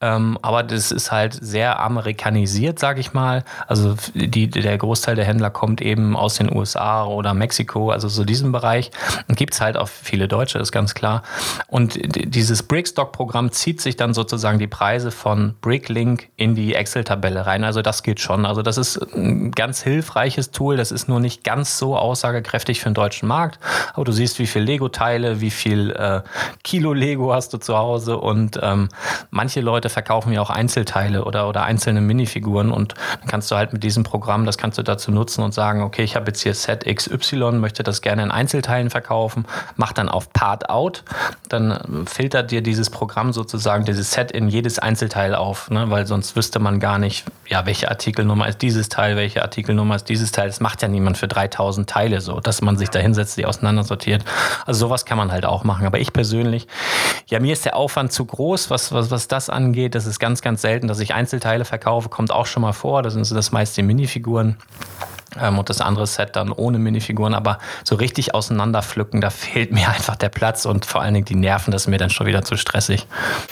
ähm, aber das ist halt sehr amerikanisiert, sage ich mal. Also die, der Großteil der Händler kommt eben aus den USA oder Mexiko, also so diesem Bereich. Und gibt es halt auch viele Deutsche, ist ganz klar. Und dieses Brickstock-Programm zieht sich dann sozusagen die Preise von Bricklink in die Excel-Tabelle rein. Also das geht schon. Also das ist ein ganz hilfreiches Tool. Das ist nur nicht ganz so aussagekräftig für den deutschen Markt. Aber du siehst, wie viel Lego-Teile, wie viel äh, Kilo Lego hast du zu Hause und ähm, manche Leute verkaufen ja auch Einzelteile oder, oder einzelne Minifiguren und dann kannst du halt mit diesem Programm, das kannst du dazu nutzen und sagen, okay, ich habe jetzt hier Set XY, möchte das gerne in Einzelteilen verkaufen, mach dann auf Part Out, dann filtert dir dieses Programm sozusagen dieses Set in jedes Einzelteil auf, ne? weil sonst wüsste man gar nicht, ja, welche Artikelnummer ist dieses Teil, welche Artikelnummer ist dieses Teil. Das macht ja niemand für 3000 Teile so, dass man sich da hinsetzt, die auseinandersortiert. Also sowas kann man halt auch machen, aber ich persönlich, ja, mir ist der Aufwand zu groß, was, was, was das angeht. Das ist ganz, ganz selten, dass ich Einzelteile verkaufe, kommt auch schon mal vor. Das sind das meist die Minifiguren. Ähm, und das andere Set dann ohne Minifiguren, aber so richtig auseinanderpflücken, da fehlt mir (laughs) einfach der Platz und vor allen Dingen die Nerven, das ist mir dann schon wieder zu stressig.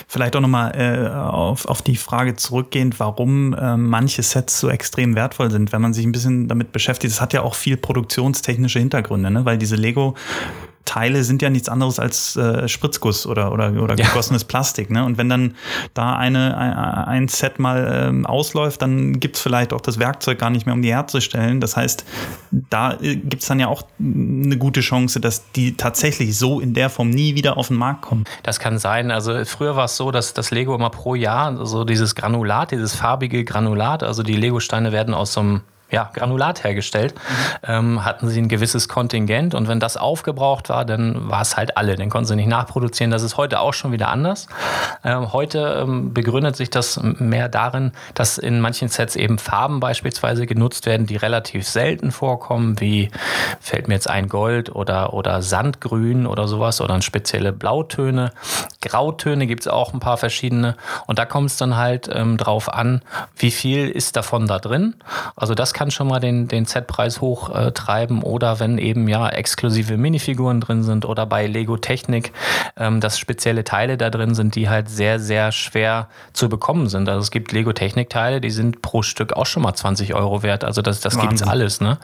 Vielleicht auch nochmal äh, auf, auf die Frage zurückgehend, warum äh, manche Sets so extrem wertvoll sind, wenn man sich ein bisschen damit beschäftigt. Das hat ja auch viel produktionstechnische Hintergründe, ne? weil diese Lego Teile sind ja nichts anderes als äh, Spritzguss oder, oder, oder ja. gegossenes Plastik. Ne? Und wenn dann da eine, ein, Set mal ähm, ausläuft, dann gibt es vielleicht auch das Werkzeug gar nicht mehr, um die herzustellen. Das heißt, da äh, gibt es dann ja auch eine gute Chance, dass die tatsächlich so in der Form nie wieder auf den Markt kommen. Das kann sein. Also früher war es so, dass das Lego immer pro Jahr so dieses Granulat, dieses farbige Granulat, also die Lego-Steine werden aus so einem ja, Granulat hergestellt, ähm, hatten sie ein gewisses Kontingent und wenn das aufgebraucht war, dann war es halt alle, dann konnten sie nicht nachproduzieren. Das ist heute auch schon wieder anders. Ähm, heute ähm, begründet sich das mehr darin, dass in manchen Sets eben Farben beispielsweise genutzt werden, die relativ selten vorkommen, wie fällt mir jetzt ein Gold oder, oder Sandgrün oder sowas oder spezielle Blautöne. Grautöne gibt es auch ein paar verschiedene. Und da kommt es dann halt ähm, drauf an, wie viel ist davon da drin. Also das kann schon mal den, den Z-Preis hochtreiben. Äh, oder wenn eben ja exklusive Minifiguren drin sind oder bei Lego Technik, ähm, dass spezielle Teile da drin sind, die halt sehr, sehr schwer zu bekommen sind. Also es gibt Lego Technik-Teile, die sind pro Stück auch schon mal 20 Euro wert. Also das, das gibt es alles. Ne?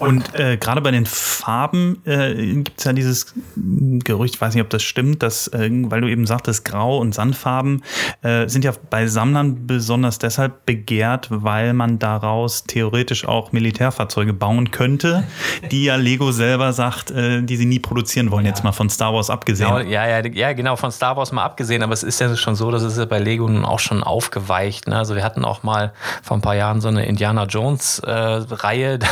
Und äh, gerade bei den Farben äh, gibt es ja dieses Gerücht, ich weiß nicht, ob das stimmt, dass, äh, weil du eben sagtest, Grau und Sandfarben äh, sind ja bei Sammlern besonders deshalb begehrt, weil man daraus theoretisch auch Militärfahrzeuge bauen könnte, die ja Lego selber sagt, äh, die sie nie produzieren wollen, ja. jetzt mal von Star Wars abgesehen. Genau, ja, ja, ja, genau, von Star Wars mal abgesehen, aber es ist ja schon so, dass es ja bei Lego nun auch schon aufgeweicht. Ne? Also wir hatten auch mal vor ein paar Jahren so eine Indiana Jones-Reihe, äh, (laughs) da,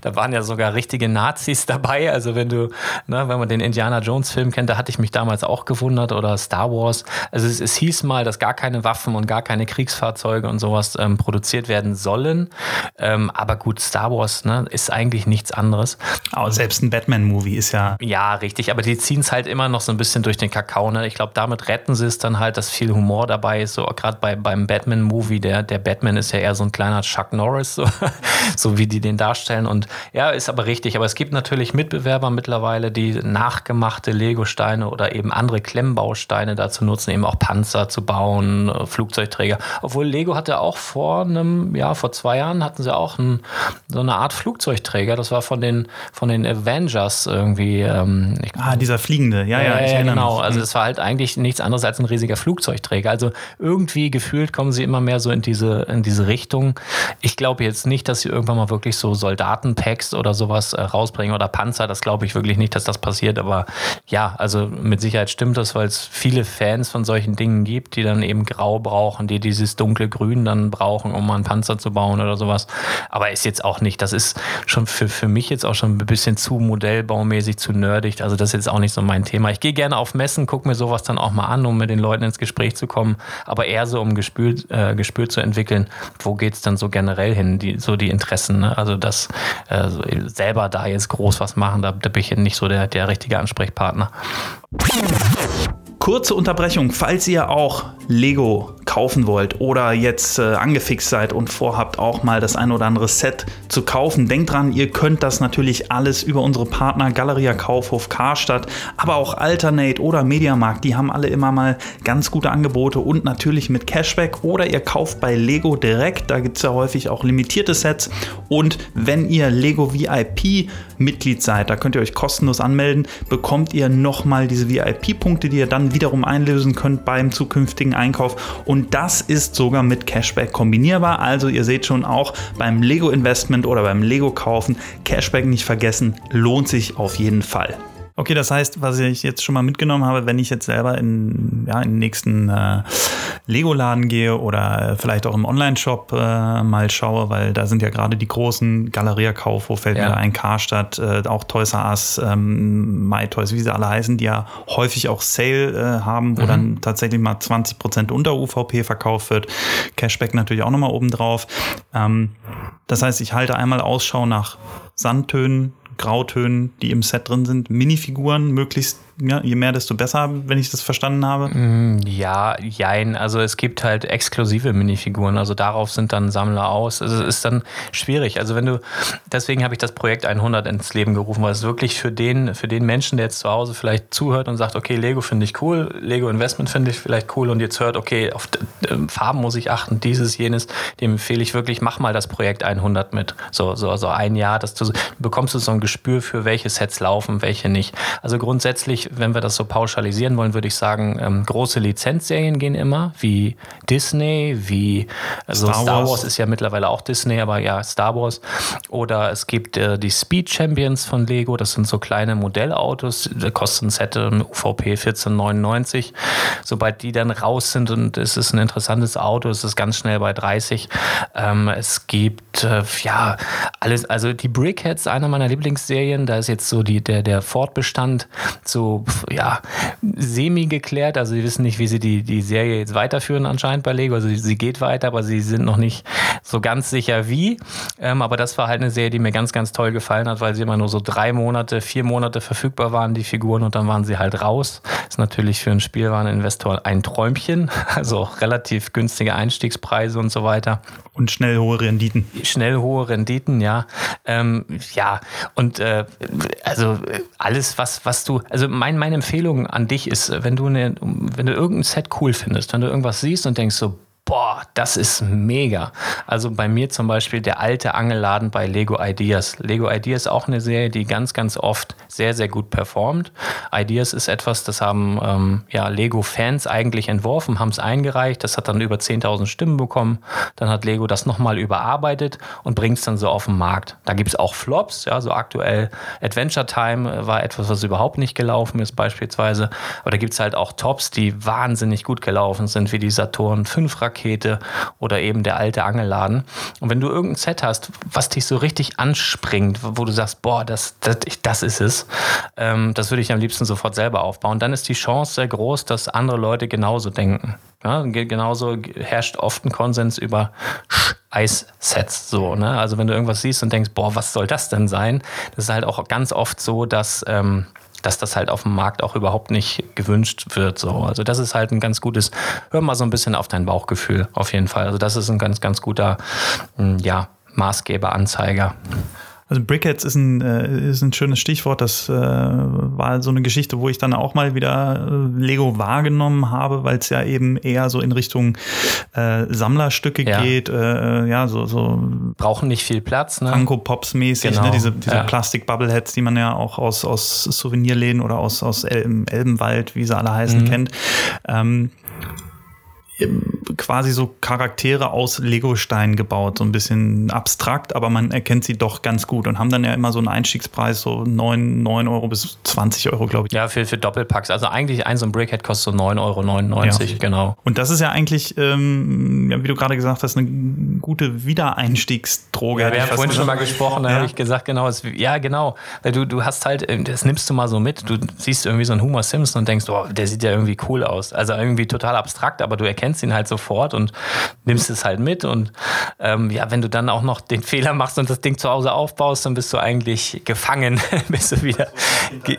da, waren ja sogar richtige Nazis dabei. Also wenn du, ne, wenn man den Indiana Jones-Film kennt, da hatte ich mich damals auch gewundert oder Star Wars. Also es, es hieß mal, dass gar keine Waffen und gar keine Kriegsfahrzeuge und sowas ähm, produziert werden sollen. Ähm, aber gut, Star Wars ne, ist eigentlich nichts anderes. Aber selbst ein Batman-Movie ist ja. Ja, richtig. Aber die ziehen es halt immer noch so ein bisschen durch den Kakao. Ne? Ich glaube, damit retten sie es dann halt, dass viel Humor dabei ist. So gerade bei, beim Batman-Movie, der, der Batman ist ja eher so ein kleiner Chuck Norris, so, (laughs) so wie die den darstellen. Und ja, ist aber richtig. Aber es gibt natürlich Mitbewerber mittlerweile, die nachgemachte Lego-Steine oder eben andere Klemmbausteine dazu nutzen, eben auch Panzer zu bauen, äh, Flugzeugträger. Obwohl Lego hatte auch vor einem, ja, vor zwei Jahren hatten sie auch ein, so eine Art Flugzeugträger. Das war von den, von den Avengers irgendwie. Ähm, ah, dieser fliegende, ja, ja, ja, ja genau. Mich. Also es war halt eigentlich nichts anderes als ein riesiger Flugzeugträger. Also irgendwie gefühlt kommen sie immer mehr so in diese, in diese Richtung. Ich glaube jetzt nicht, dass sie irgendwann mal wirklich so Soldatenpacks oder sowas äh, rausbringen oder Panzer. Das glaube ich wirklich nicht, dass das passiert. Aber ja, also mit Sicherheit stimmt das, weil es viele Fans von solchen Dingen gibt, die dann eben grau brauchen, die dieses dunkle Grün dann brauchen, um mal einen Panzer zu bauen oder sowas. Aber ist jetzt auch nicht, das ist schon für, für mich jetzt auch schon ein bisschen zu modellbaumäßig, zu nerdig. Also das ist jetzt auch nicht so mein Thema. Ich gehe gerne auf Messen, gucke mir sowas dann auch mal an, um mit den Leuten ins Gespräch zu kommen, aber eher so, um Gespür, äh, Gespür zu entwickeln, wo geht es dann so generell hin, die, so die Interessen. Ne? Also das äh, selber da jetzt groß was machen, da, da bin ich nicht so der, der richtige Ansprechpartner. Kurze Unterbrechung, falls ihr auch Lego kaufen wollt oder jetzt äh, angefixt seid und vorhabt auch mal das ein oder andere Set zu kaufen, denkt dran, ihr könnt das natürlich alles über unsere Partner Galeria Kaufhof Karstadt, aber auch Alternate oder Mediamarkt, die haben alle immer mal ganz gute Angebote und natürlich mit Cashback oder ihr kauft bei Lego direkt, da gibt es ja häufig auch limitierte Sets und wenn ihr Lego VIP Mitglied seid, da könnt ihr euch kostenlos anmelden, bekommt ihr nochmal diese VIP-Punkte, die ihr dann wiederum einlösen könnt beim zukünftigen Einkauf. Und das ist sogar mit Cashback kombinierbar. Also ihr seht schon auch beim Lego Investment oder beim Lego Kaufen, Cashback nicht vergessen, lohnt sich auf jeden Fall. Okay, das heißt, was ich jetzt schon mal mitgenommen habe, wenn ich jetzt selber in, ja, in den nächsten äh, Lego-Laden gehe oder vielleicht auch im Online-Shop äh, mal schaue, weil da sind ja gerade die großen Galeria Kaufhof, fällt ja. mir ein, Karstadt, äh, auch Toys R Us, ähm, MyToys, wie sie alle heißen, die ja häufig auch Sale äh, haben, wo mhm. dann tatsächlich mal 20 Prozent unter UVP verkauft wird. Cashback natürlich auch nochmal oben drauf. Ähm, das heißt, ich halte einmal Ausschau nach Sandtönen, Grautönen, die im Set drin sind, Minifiguren möglichst ja, je mehr, desto besser, wenn ich das verstanden habe? Mm, ja, jein. Also es gibt halt exklusive Minifiguren. Also darauf sind dann Sammler aus. Also es ist dann schwierig. Also wenn du, deswegen habe ich das Projekt 100 ins Leben gerufen, weil es wirklich für den, für den Menschen, der jetzt zu Hause vielleicht zuhört und sagt, okay, Lego finde ich cool, Lego Investment finde ich vielleicht cool und jetzt hört, okay, auf Farben muss ich achten, dieses, jenes, dem empfehle ich wirklich, mach mal das Projekt 100 mit. So, so, so ein Jahr, dass du bekommst du so ein Gespür für welche Sets laufen, welche nicht. Also grundsätzlich wenn wir das so pauschalisieren wollen, würde ich sagen, ähm, große Lizenzserien gehen immer, wie Disney, wie also Star, Star Wars. Wars. ist ja mittlerweile auch Disney, aber ja, Star Wars. Oder es gibt äh, die Speed Champions von Lego, das sind so kleine Modellautos, kosten Set UVP 14,99. Sobald die dann raus sind und es ist ein interessantes Auto, ist es ganz schnell bei 30. Ähm, es gibt äh, ja alles, also die Brickheads, einer meiner Lieblingsserien, da ist jetzt so die, der, der Fortbestand so, ja, semi geklärt. Also sie wissen nicht, wie sie die, die Serie jetzt weiterführen anscheinend bei Lego. Also sie, sie geht weiter, aber sie sind noch nicht so ganz sicher wie. Ähm, aber das war halt eine Serie, die mir ganz, ganz toll gefallen hat, weil sie immer nur so drei Monate, vier Monate verfügbar waren, die Figuren, und dann waren sie halt raus. Ist natürlich für einen Spielwareninvestor ein Träumchen. (laughs) Also relativ günstige Einstiegspreise und so weiter. Und schnell hohe Renditen. Schnell hohe Renditen, ja. Ähm, ja, und äh, also alles, was, was du, also mein, meine Empfehlung an dich ist, wenn du, eine, wenn du irgendein Set cool findest, wenn du irgendwas siehst und denkst so, Boah, das ist mega. Also bei mir zum Beispiel der alte Angelladen bei Lego Ideas. Lego Ideas ist auch eine Serie, die ganz, ganz oft sehr, sehr gut performt. Ideas ist etwas, das haben ähm, ja, Lego-Fans eigentlich entworfen, haben es eingereicht. Das hat dann über 10.000 Stimmen bekommen. Dann hat Lego das nochmal überarbeitet und bringt es dann so auf den Markt. Da gibt es auch Flops, ja, so aktuell Adventure Time war etwas, was überhaupt nicht gelaufen ist beispielsweise. Aber da gibt es halt auch Tops, die wahnsinnig gut gelaufen sind, wie die Saturn 5 Pakete oder eben der alte Angelladen. Und wenn du irgendein Set hast, was dich so richtig anspringt, wo du sagst, boah, das, das, das ist es, ähm, das würde ich am liebsten sofort selber aufbauen, dann ist die Chance sehr groß, dass andere Leute genauso denken. Ja, genauso herrscht oft ein Konsens über Eissets. So, ne? Also wenn du irgendwas siehst und denkst, boah, was soll das denn sein? Das ist halt auch ganz oft so, dass ähm, dass das halt auf dem Markt auch überhaupt nicht gewünscht wird. So. Also das ist halt ein ganz gutes, hör mal so ein bisschen auf dein Bauchgefühl auf jeden Fall. Also das ist ein ganz, ganz guter, hm, ja, Maßgeber, Anzeiger. Also Brickheads ist ein, äh, ist ein schönes Stichwort. Das äh, war so eine Geschichte, wo ich dann auch mal wieder äh, Lego wahrgenommen habe, weil es ja eben eher so in Richtung äh, Sammlerstücke ja. geht. Äh, ja, so, so brauchen nicht viel Platz. Ne? Funko Pops mäßig, ne? genau. ne? diese, diese ja. Plastik-Bubbleheads, die man ja auch aus, aus Souvenirläden oder aus, aus El Elbenwald, wie sie alle heißen, mhm. kennt. Ähm, quasi so Charaktere aus Legostein gebaut, so ein bisschen abstrakt, aber man erkennt sie doch ganz gut und haben dann ja immer so einen Einstiegspreis, so 9, 9 Euro bis 20 Euro, glaube ich. Ja, für, für Doppelpacks. Also eigentlich ein so ein Brickhead kostet so 9,99 Euro, ja. genau. Und das ist ja eigentlich, ähm, ja, wie du gerade gesagt hast, eine gute Wiedereinstiegsdroge. Ja, wir haben vorhin gesagt. schon mal gesprochen, da ja. habe ich gesagt, genau, es, ja, genau. Weil du, du hast halt, äh, das nimmst du mal so mit, du siehst irgendwie so einen Homer Simpson und denkst, oh, der sieht ja irgendwie cool aus. Also irgendwie total abstrakt, aber du erkennst ihn halt sofort und nimmst es halt mit. Und ähm, ja, wenn du dann auch noch den Fehler machst und das Ding zu Hause aufbaust, dann bist du eigentlich gefangen. (laughs) bist du wieder.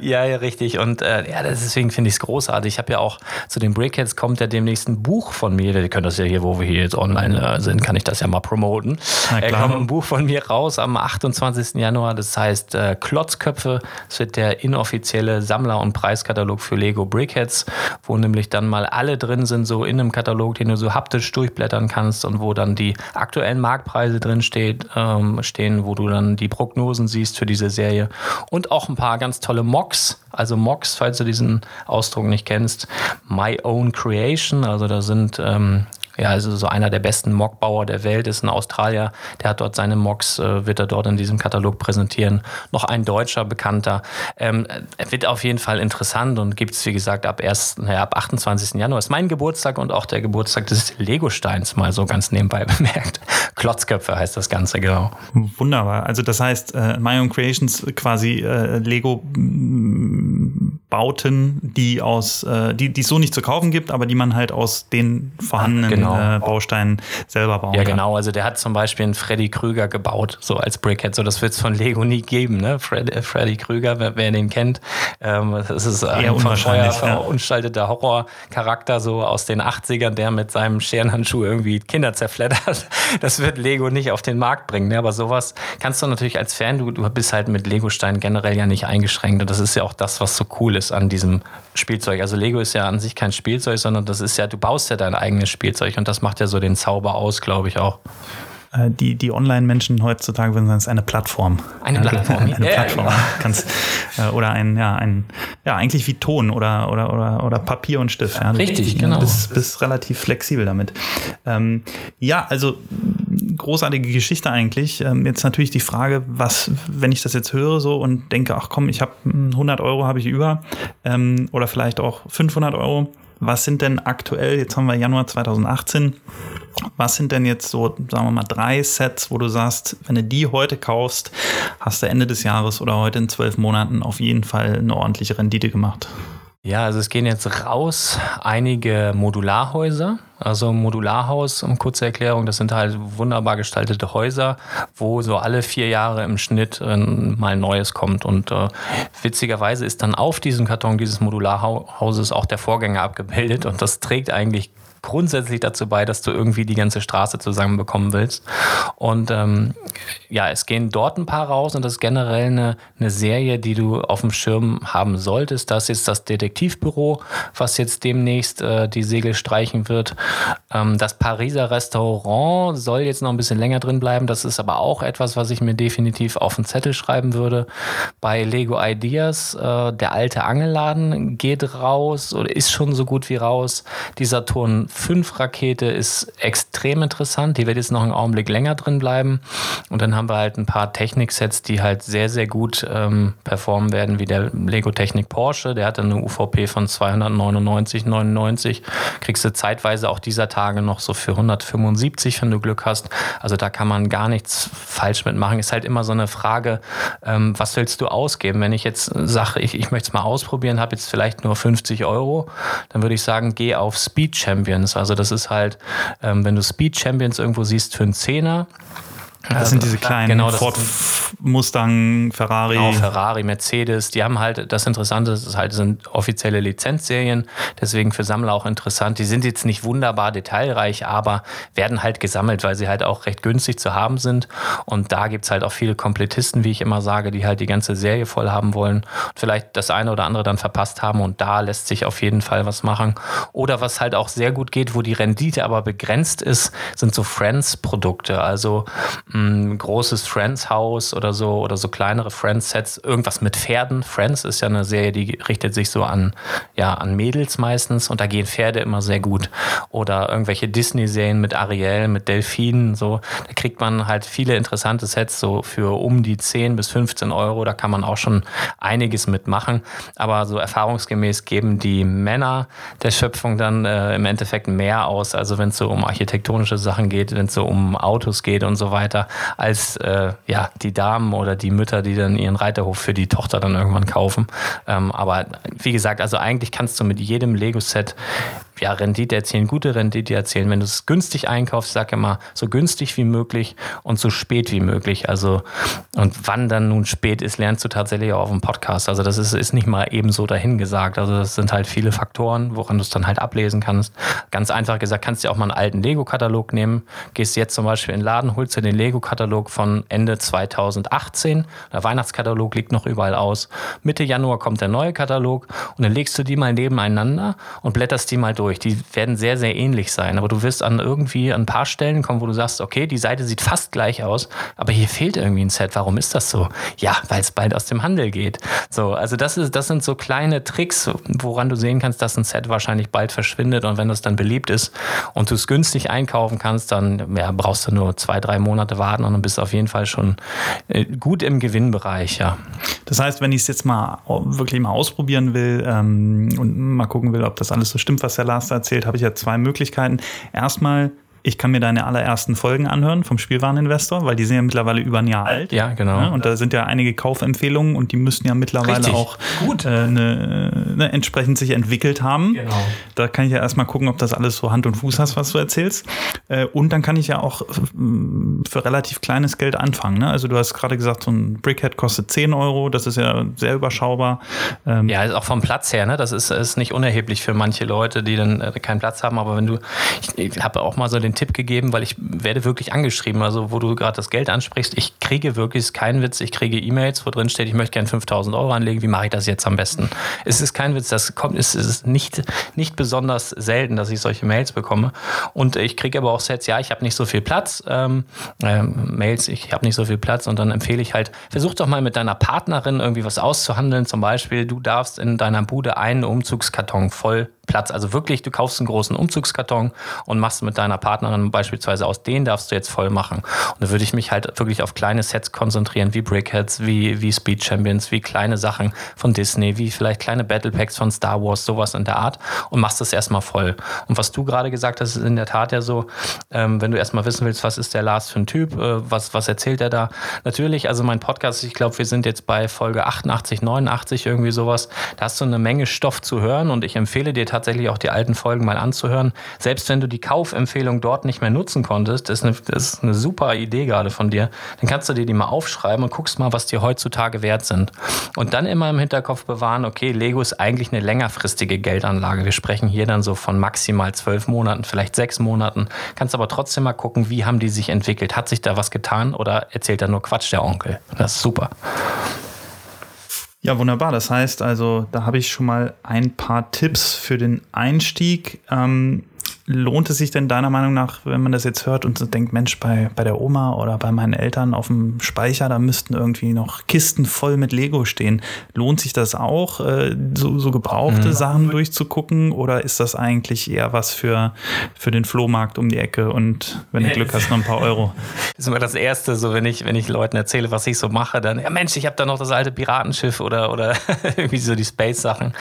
Ja, ja, richtig. Und äh, ja, deswegen finde ich es großartig. Ich habe ja auch zu den Breakheads kommt ja demnächst ein Buch von mir. Wir können das ja hier, wo wir hier jetzt online äh, sind, kann ich das ja mal promoten. Na klar. kommt ein Buch von mir raus am 28. Januar. Das heißt äh, Klotzköpfe. Das wird der inoffizielle Sammler- und Preiskatalog für Lego Brickheads, wo nämlich dann mal alle drin sind, so in einem Katalog, den du so haptisch durchblättern kannst und wo dann die aktuellen Marktpreise drin steht, ähm, stehen, wo du dann die Prognosen siehst für diese Serie und auch ein paar ganz tolle Mocks. Also Mocks, falls du diesen Ausdruck nicht kennst, My Own Creation. Also da sind ähm, ja, also so einer der besten Mockbauer der Welt ist ein Australier, der hat dort seine Mocks, äh, wird er dort in diesem Katalog präsentieren. Noch ein deutscher Bekannter. Ähm, wird auf jeden Fall interessant und gibt es, wie gesagt, ab, erst, naja, ab 28. Januar. Ist mein Geburtstag und auch der Geburtstag des Legosteins, mal so ganz nebenbei (laughs) bemerkt. Klotzköpfe heißt das Ganze, genau. Wunderbar. Also das heißt, äh, My Own Creations quasi äh, Lego Bauten, die aus, äh, die, die es so nicht zu kaufen gibt, aber die man halt aus den vorhandenen genau. Äh, Bausteinen selber bauen ja, kann. Ja, genau. Also der hat zum Beispiel einen Freddy Krüger gebaut, so als Brickhead. So, das wird es von Lego nie geben, ne? Fred, äh, Freddy Krüger, wer, wer den kennt, ähm, das ist ein Eher unwahrscheinlich, verunstalteter Horrorcharakter so aus den 80ern, der mit seinem Scherenhandschuh irgendwie Kinder zerfleddert. (laughs) Das wird Lego nicht auf den Markt bringen. Ne? Aber sowas kannst du natürlich als Fan, du, du bist halt mit Lego-Steinen generell ja nicht eingeschränkt. Und das ist ja auch das, was so cool ist ist an diesem Spielzeug. Also Lego ist ja an sich kein Spielzeug, sondern das ist ja, du baust ja dein eigenes Spielzeug und das macht ja so den Zauber aus, glaube ich auch. Äh, die, die Online-Menschen heutzutage würden sagen, es ist eine Plattform. Eine Plattform. (laughs) eine, eine Plattform. Ja, Kannst, äh, oder ein, ja, ein, ja, eigentlich wie Ton oder, oder, oder, oder Papier und Stift. Ja. Richtig, genau. Bist, bist relativ flexibel damit. Ähm, ja, also großartige Geschichte eigentlich. Ähm, jetzt natürlich die Frage, was, wenn ich das jetzt höre so und denke, ach komm, ich habe 100 Euro habe ich über ähm, oder vielleicht auch 500 Euro Was sind denn aktuell, jetzt haben wir Januar 2018, was sind denn jetzt so, sagen wir mal, drei Sets, wo du sagst, wenn du die heute kaufst, hast du Ende des Jahres oder heute in zwölf Monaten auf jeden Fall eine ordentliche Rendite gemacht? Ja, also es gehen jetzt raus einige Modularhäuser. Also Modularhaus, um kurze Erklärung, das sind halt wunderbar gestaltete Häuser, wo so alle vier Jahre im Schnitt äh, mal Neues kommt. Und äh, witzigerweise ist dann auf diesem Karton dieses Modularhauses auch der Vorgänger abgebildet. Und das trägt eigentlich grundsätzlich dazu bei, dass du irgendwie die ganze Straße zusammenbekommen willst. Und ähm, ja, es gehen dort ein paar raus und das ist generell eine, eine Serie, die du auf dem Schirm haben solltest. Das ist das Detektivbüro, was jetzt demnächst äh, die Segel streichen wird. Ähm, das Pariser Restaurant soll jetzt noch ein bisschen länger drin bleiben. Das ist aber auch etwas, was ich mir definitiv auf den Zettel schreiben würde. Bei Lego Ideas, äh, der alte Angelladen geht raus oder ist schon so gut wie raus. Die Saturn 5 Rakete ist extrem interessant. Die wird jetzt noch einen Augenblick länger drin bleiben. Und dann haben wir halt ein paar Techniksets, die halt sehr, sehr gut ähm, performen werden, wie der Lego Technik Porsche. Der hat eine UVP von 299,99. Kriegst du zeitweise auch dieser Tage noch so für 175, wenn du Glück hast. Also da kann man gar nichts falsch mitmachen. Ist halt immer so eine Frage, ähm, was willst du ausgeben? Wenn ich jetzt sage, ich, ich möchte es mal ausprobieren, habe jetzt vielleicht nur 50 Euro, dann würde ich sagen, geh auf Speed Champion Also das ist halt, ähm, wenn du Speed Champions irgendwo siehst für einen Zehner, das also, sind diese kleinen genau, Ford Mustang, Ferrari. Genau, Ferrari, Mercedes. Die haben halt, das Interessante ist halt, sind offizielle Lizenzserien, deswegen für Sammler auch interessant. Die sind jetzt nicht wunderbar detailreich, aber werden halt gesammelt, weil sie halt auch recht günstig zu haben sind. Und da gibt es halt auch viele Komplettisten, wie ich immer sage, die halt die ganze Serie voll haben wollen und vielleicht das eine oder andere dann verpasst haben. Und da lässt sich auf jeden Fall was machen. Oder was halt auch sehr gut geht, wo die Rendite aber begrenzt ist, sind so Friends-Produkte. Also ein großes Friends-Haus oder so oder so kleinere Friends-Sets, irgendwas mit Pferden. Friends ist ja eine Serie, die richtet sich so an, ja, an Mädels meistens und da gehen Pferde immer sehr gut. Oder irgendwelche Disney-Serien mit Ariel, mit Delfinen, so. Da kriegt man halt viele interessante Sets so für um die 10 bis 15 Euro. Da kann man auch schon einiges mitmachen. Aber so erfahrungsgemäß geben die Männer der Schöpfung dann äh, im Endeffekt mehr aus. Also wenn es so um architektonische Sachen geht, wenn es so um Autos geht und so weiter als äh, ja, die Damen oder die Mütter, die dann ihren Reiterhof für die Tochter dann irgendwann kaufen. Ähm, aber wie gesagt, also eigentlich kannst du mit jedem Lego-Set ja, Rendite erzielen, gute Rendite erzielen. Wenn du es günstig einkaufst, sag immer, so günstig wie möglich und so spät wie möglich. Also, und wann dann nun spät ist, lernst du tatsächlich auch auf dem Podcast. Also, das ist, ist nicht mal eben so dahingesagt. Also, das sind halt viele Faktoren, woran du es dann halt ablesen kannst. Ganz einfach gesagt, kannst du auch mal einen alten Lego-Katalog nehmen. Gehst jetzt zum Beispiel in den Laden, holst dir den Lego-Katalog von Ende 2018. Der Weihnachtskatalog liegt noch überall aus. Mitte Januar kommt der neue Katalog und dann legst du die mal nebeneinander und blätterst die mal durch durch. Die werden sehr, sehr ähnlich sein. Aber du wirst an irgendwie an ein paar Stellen kommen, wo du sagst, okay, die Seite sieht fast gleich aus, aber hier fehlt irgendwie ein Set. Warum ist das so? Ja, weil es bald aus dem Handel geht. So, also das ist, das sind so kleine Tricks, woran du sehen kannst, dass ein Set wahrscheinlich bald verschwindet und wenn das dann beliebt ist und du es günstig einkaufen kannst, dann ja, brauchst du nur zwei, drei Monate warten und dann bist du auf jeden Fall schon äh, gut im Gewinnbereich, ja. Das heißt, wenn ich es jetzt mal wirklich mal ausprobieren will ähm, und mal gucken will, ob das alles so stimmt, was der Lars erzählt, habe ich ja zwei Möglichkeiten. Erstmal ich kann mir deine allerersten Folgen anhören vom Spielwareninvestor, weil die sind ja mittlerweile über ein Jahr alt. Ja, genau. Ja, und da sind ja einige Kaufempfehlungen und die müssten ja mittlerweile Richtig. auch Gut. Äh, eine, eine, entsprechend sich entwickelt haben. Genau. Da kann ich ja erstmal gucken, ob das alles so Hand und Fuß hast, was du erzählst. Äh, und dann kann ich ja auch äh, für relativ kleines Geld anfangen. Ne? Also du hast gerade gesagt, so ein Brickhead kostet 10 Euro, das ist ja sehr überschaubar. Ähm ja, auch vom Platz her, ne? das ist, ist nicht unerheblich für manche Leute, die dann keinen Platz haben. Aber wenn du, ich, ich habe auch mal so den Tipp gegeben, weil ich werde wirklich angeschrieben. Also, wo du gerade das Geld ansprichst, ich kriege wirklich, ist kein Witz, ich kriege E-Mails, wo drin steht, ich möchte gerne 5000 Euro anlegen, wie mache ich das jetzt am besten? Es ist kein Witz, das kommt, es ist nicht, nicht besonders selten, dass ich solche Mails bekomme. Und ich kriege aber auch Sets, ja, ich habe nicht so viel Platz, ähm, äh, Mails, ich habe nicht so viel Platz und dann empfehle ich halt, versuch doch mal mit deiner Partnerin irgendwie was auszuhandeln. Zum Beispiel, du darfst in deiner Bude einen Umzugskarton voll Platz, also wirklich, du kaufst einen großen Umzugskarton und machst mit deiner Partnerin Partnerin beispielsweise aus denen darfst du jetzt voll machen. Und da würde ich mich halt wirklich auf kleine Sets konzentrieren, wie Brickheads, wie, wie Speed Champions, wie kleine Sachen von Disney, wie vielleicht kleine Battle Packs von Star Wars, sowas in der Art und machst das erstmal voll. Und was du gerade gesagt hast, ist in der Tat ja so, ähm, wenn du erstmal wissen willst, was ist der Lars für ein Typ, äh, was, was erzählt er da? Natürlich, also mein Podcast, ich glaube, wir sind jetzt bei Folge 88, 89, irgendwie sowas. Da hast du eine Menge Stoff zu hören und ich empfehle dir tatsächlich auch die alten Folgen mal anzuhören. Selbst wenn du die Kaufempfehlung dort nicht mehr nutzen konntest, ist eine, ist eine super Idee gerade von dir, dann kannst du dir die mal aufschreiben und guckst mal, was die heutzutage wert sind. Und dann immer im Hinterkopf bewahren, okay, Lego ist eigentlich eine längerfristige Geldanlage. Wir sprechen hier dann so von maximal zwölf Monaten, vielleicht sechs Monaten. Kannst aber trotzdem mal gucken, wie haben die sich entwickelt? Hat sich da was getan oder erzählt er nur Quatsch, der Onkel? Das ist super. Ja, wunderbar. Das heißt also, da habe ich schon mal ein paar Tipps für den Einstieg. Ähm, lohnt es sich denn deiner Meinung nach, wenn man das jetzt hört und so denkt, Mensch, bei, bei der Oma oder bei meinen Eltern auf dem Speicher, da müssten irgendwie noch Kisten voll mit Lego stehen. Lohnt sich das auch, äh, so, so gebrauchte mhm. Sachen durchzugucken oder ist das eigentlich eher was für, für den Flohmarkt um die Ecke und wenn du Glück hast, noch ein paar Euro? Das (laughs) ist immer das Erste, so wenn ich, wenn ich Leuten erzähle, was ich so mache, dann, ja Mensch, ich habe da noch das alte Piratenschiff oder, oder (laughs) irgendwie so die Space-Sachen.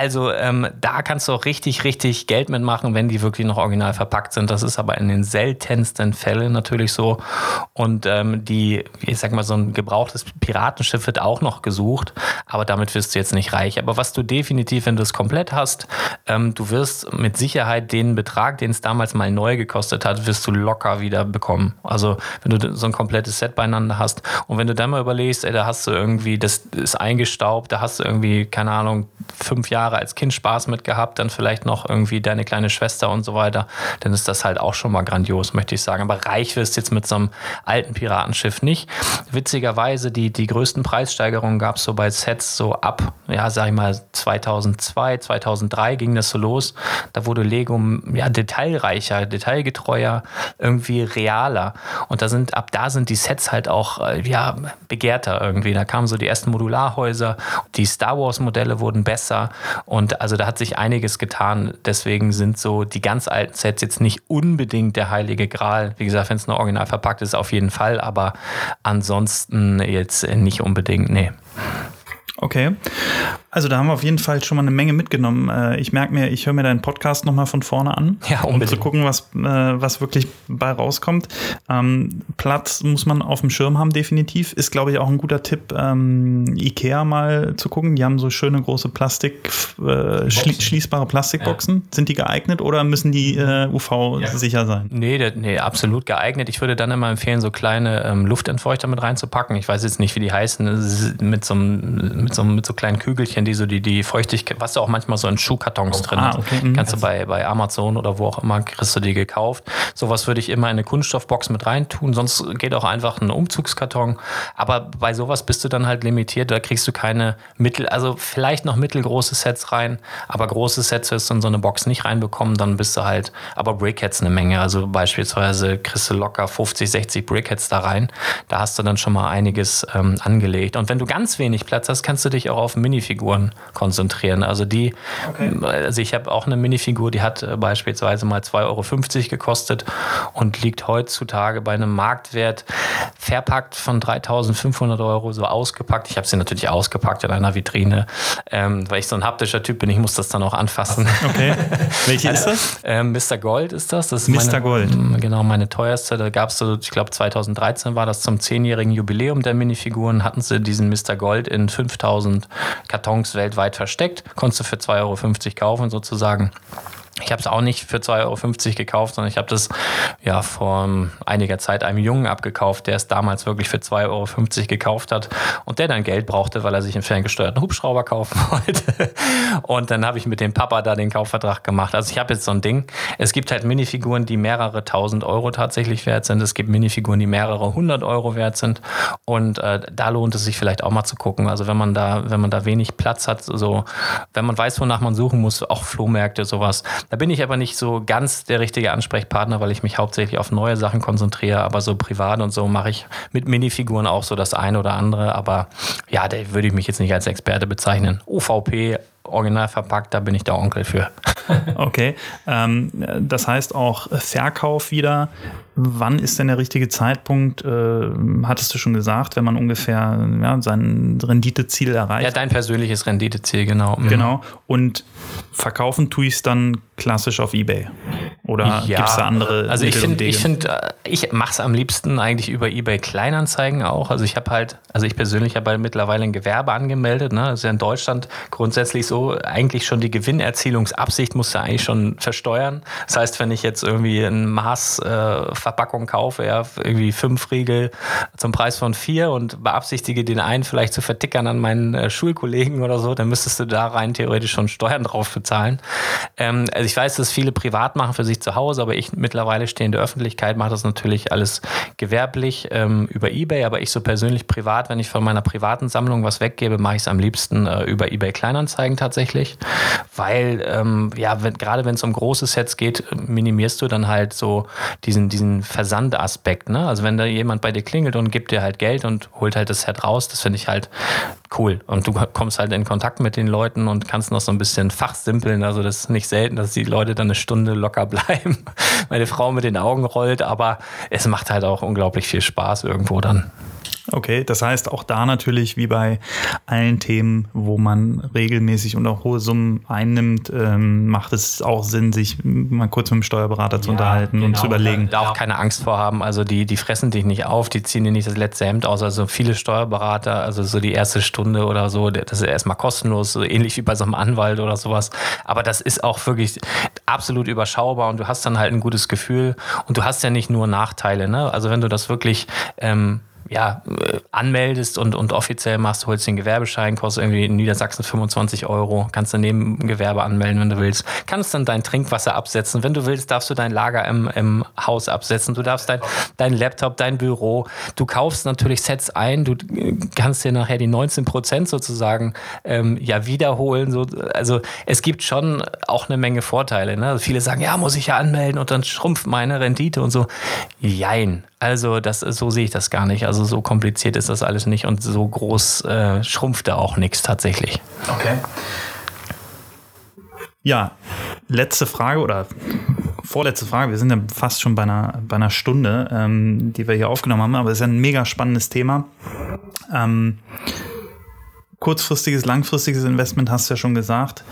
Also ähm, da kannst du auch richtig, richtig Geld mitmachen, wenn die wirklich noch original verpackt sind. Das ist aber in den seltensten Fällen natürlich so. Und ähm, die, ich sag mal, so ein gebrauchtes Piratenschiff wird auch noch gesucht, aber damit wirst du jetzt nicht reich. Aber was du definitiv, wenn du es komplett hast, ähm, du wirst mit Sicherheit den Betrag, den es damals mal neu gekostet hat, wirst du locker wieder bekommen. Also wenn du so ein komplettes Set beieinander hast und wenn du dann mal überlegst, ey, da hast du irgendwie, das ist eingestaubt, da hast du irgendwie, keine Ahnung, fünf Jahre Jahre als Kind Spaß mit gehabt, dann vielleicht noch irgendwie deine kleine Schwester und so weiter, dann ist das halt auch schon mal grandios, möchte ich sagen. Aber reich wirst jetzt mit so einem alten Piratenschiff nicht. Witzigerweise, die, die größten Preissteigerungen gab es so bei Sets so ab, ja, sag ich mal, 2002, 2003 ging das so los. Da wurde Lego ja detailreicher, detailgetreuer, irgendwie realer. Und da sind, ab da sind die Sets halt auch, äh, ja, begehrter irgendwie. Da kamen so die ersten Modularhäuser, die Star Wars Modelle wurden besser und also da hat sich einiges getan. Deswegen sind so die ganz alten Sets jetzt nicht unbedingt der heilige Gral. Wie gesagt, wenn es nur original verpackt ist, auf jeden Fall, aber ansonsten jetzt nicht unbedingt, nee. Okay. Also da haben wir auf jeden Fall schon mal eine Menge mitgenommen. Äh, ich merke mir, ich höre mir deinen Podcast nochmal von vorne an, ja, um zu gucken, was, äh, was wirklich bei rauskommt. Ähm, Platz muss man auf dem Schirm haben, definitiv. Ist, glaube ich, auch ein guter Tipp, ähm, Ikea mal zu gucken. Die haben so schöne große Plastik, äh, schli schließbare Plastikboxen. Ja. Sind die geeignet oder müssen die äh, UV-sicher ja. sein? Nee, nee, absolut geeignet. Ich würde dann immer empfehlen, so kleine ähm, Luftentfeuchter mit reinzupacken. Ich weiß jetzt nicht, wie die heißen, mit so einem mit so, mit so kleinen Kügelchen, die so die, die Feuchtigkeit, was du auch manchmal so in Schuhkartons drin ah, okay. Mhm. Kannst du bei, bei Amazon oder wo auch immer, kriegst du die gekauft. Sowas würde ich immer in eine Kunststoffbox mit reintun, sonst geht auch einfach ein Umzugskarton. Aber bei sowas bist du dann halt limitiert, da kriegst du keine mittel, also vielleicht noch mittelgroße Sets rein, aber große Sets wirst du in so eine Box nicht reinbekommen, dann bist du halt, aber Brickheads eine Menge, also beispielsweise kriegst du locker 50, 60 Brickheads da rein. Da hast du dann schon mal einiges ähm, angelegt. Und wenn du ganz wenig Platz hast, kannst du dich auch auf Minifiguren konzentrieren. Also die, okay. also ich habe auch eine Minifigur, die hat äh, beispielsweise mal 2,50 Euro gekostet und liegt heutzutage bei einem Marktwert verpackt von 3.500 Euro, so ausgepackt. Ich habe sie natürlich ausgepackt in einer Vitrine, ähm, weil ich so ein haptischer Typ bin. Ich muss das dann auch anfassen. Okay. Welche ist das? Ähm, Mr. Gold ist das. das ist Mr. Meine, Gold. Genau, meine teuerste. Da gab es so, ich glaube 2013 war das zum zehnjährigen Jubiläum der Minifiguren, hatten sie diesen Mr. Gold in 5000 5000 Kartons weltweit versteckt. Konntest du für 2,50 Euro kaufen sozusagen. Ich habe es auch nicht für 2,50 Euro gekauft, sondern ich habe das ja vor einiger Zeit einem Jungen abgekauft, der es damals wirklich für 2,50 Euro gekauft hat und der dann Geld brauchte, weil er sich einen ferngesteuerten Hubschrauber kaufen (laughs) wollte. Und dann habe ich mit dem Papa da den Kaufvertrag gemacht. Also ich habe jetzt so ein Ding. Es gibt halt Minifiguren, die mehrere tausend Euro tatsächlich wert sind. Es gibt Minifiguren, die mehrere hundert Euro wert sind. Und äh, da lohnt es sich vielleicht auch mal zu gucken. Also wenn man da, wenn man da wenig Platz hat, so wenn man weiß, wonach man suchen muss, auch Flohmärkte, sowas da bin ich aber nicht so ganz der richtige Ansprechpartner, weil ich mich hauptsächlich auf neue Sachen konzentriere. Aber so privat und so mache ich mit Minifiguren auch so das eine oder andere. Aber ja, da würde ich mich jetzt nicht als Experte bezeichnen. UVP, original verpackt, da bin ich der Onkel für. (laughs) okay. Ähm, das heißt auch Verkauf wieder. Wann ist denn der richtige Zeitpunkt? Äh, hattest du schon gesagt, wenn man ungefähr ja, sein Renditeziel erreicht? Ja, dein persönliches Renditeziel, genau. Mhm. Genau. Und verkaufen tue ich es dann klassisch auf Ebay. Oder ja, gibt es da andere? Also ich finde, ich finde, äh, ich mache es am liebsten eigentlich über eBay Kleinanzeigen auch. Also ich habe halt, also ich persönlich habe halt mittlerweile ein Gewerbe angemeldet. Ne? Das ist ja in Deutschland grundsätzlich so, eigentlich schon die Gewinnerzielungsabsicht musst du eigentlich schon versteuern. Das heißt, wenn ich jetzt irgendwie ein Maß äh, kaufe, ja, irgendwie fünf Riegel zum Preis von vier und beabsichtige den einen vielleicht zu vertickern an meinen äh, Schulkollegen oder so, dann müsstest du da rein theoretisch schon Steuern drauf bezahlen. Ähm, also ich weiß, dass viele privat machen für sich zu Hause, aber ich mittlerweile stehe in der Öffentlichkeit, mache das natürlich alles gewerblich ähm, über Ebay, aber ich so persönlich privat, wenn ich von meiner privaten Sammlung was weggebe, mache ich es am liebsten äh, über Ebay Kleinanzeigen tatsächlich, weil ähm, ja, wenn, gerade wenn es um große Sets geht, minimierst du dann halt so diesen, diesen Versandaspekt. Ne? Also wenn da jemand bei dir klingelt und gibt dir halt Geld und holt halt das Set raus, das finde ich halt cool. Und du kommst halt in Kontakt mit den Leuten und kannst noch so ein bisschen fachsimpeln. Also das ist nicht selten, dass die Leute dann eine Stunde locker (laughs) bleiben. Meine Frau mit den Augen rollt, aber es macht halt auch unglaublich viel Spaß irgendwo dann. Okay, das heißt auch da natürlich wie bei allen Themen, wo man regelmäßig und auch hohe Summen einnimmt, ähm, macht es auch Sinn, sich mal kurz mit dem Steuerberater zu unterhalten genau. und zu überlegen. Da auch keine Angst vor haben. Also die, die fressen dich nicht auf, die ziehen dir nicht das letzte Hemd aus. Also viele Steuerberater, also so die erste Stunde oder so, das ist erstmal kostenlos, so ähnlich wie bei so einem Anwalt oder sowas. Aber das ist auch wirklich absolut überschaubar und du hast dann halt ein gutes Gefühl und du hast ja nicht nur Nachteile. Ne? Also wenn du das wirklich ähm, ja, äh, anmeldest und, und offiziell machst, holst den Gewerbeschein, kostet irgendwie in Niedersachsen 25 Euro, kannst du neben Gewerbe anmelden, wenn du willst. Kannst dann dein Trinkwasser absetzen. Wenn du willst, darfst du dein Lager im, im Haus absetzen. Du darfst dein, dein Laptop, dein Büro. Du kaufst natürlich Sets ein. Du äh, kannst dir nachher die 19 Prozent sozusagen ähm, ja wiederholen. So, also es gibt schon auch eine Menge Vorteile. Ne? Also viele sagen, ja, muss ich ja anmelden und dann schrumpft meine Rendite und so. Jein. Also das, so sehe ich das gar nicht. Also so kompliziert ist das alles nicht und so groß äh, schrumpft da auch nichts tatsächlich. Okay. Ja, letzte Frage oder vorletzte Frage. Wir sind ja fast schon bei einer, bei einer Stunde, ähm, die wir hier aufgenommen haben, aber es ist ja ein mega spannendes Thema. Ähm, kurzfristiges, langfristiges Investment hast du ja schon gesagt.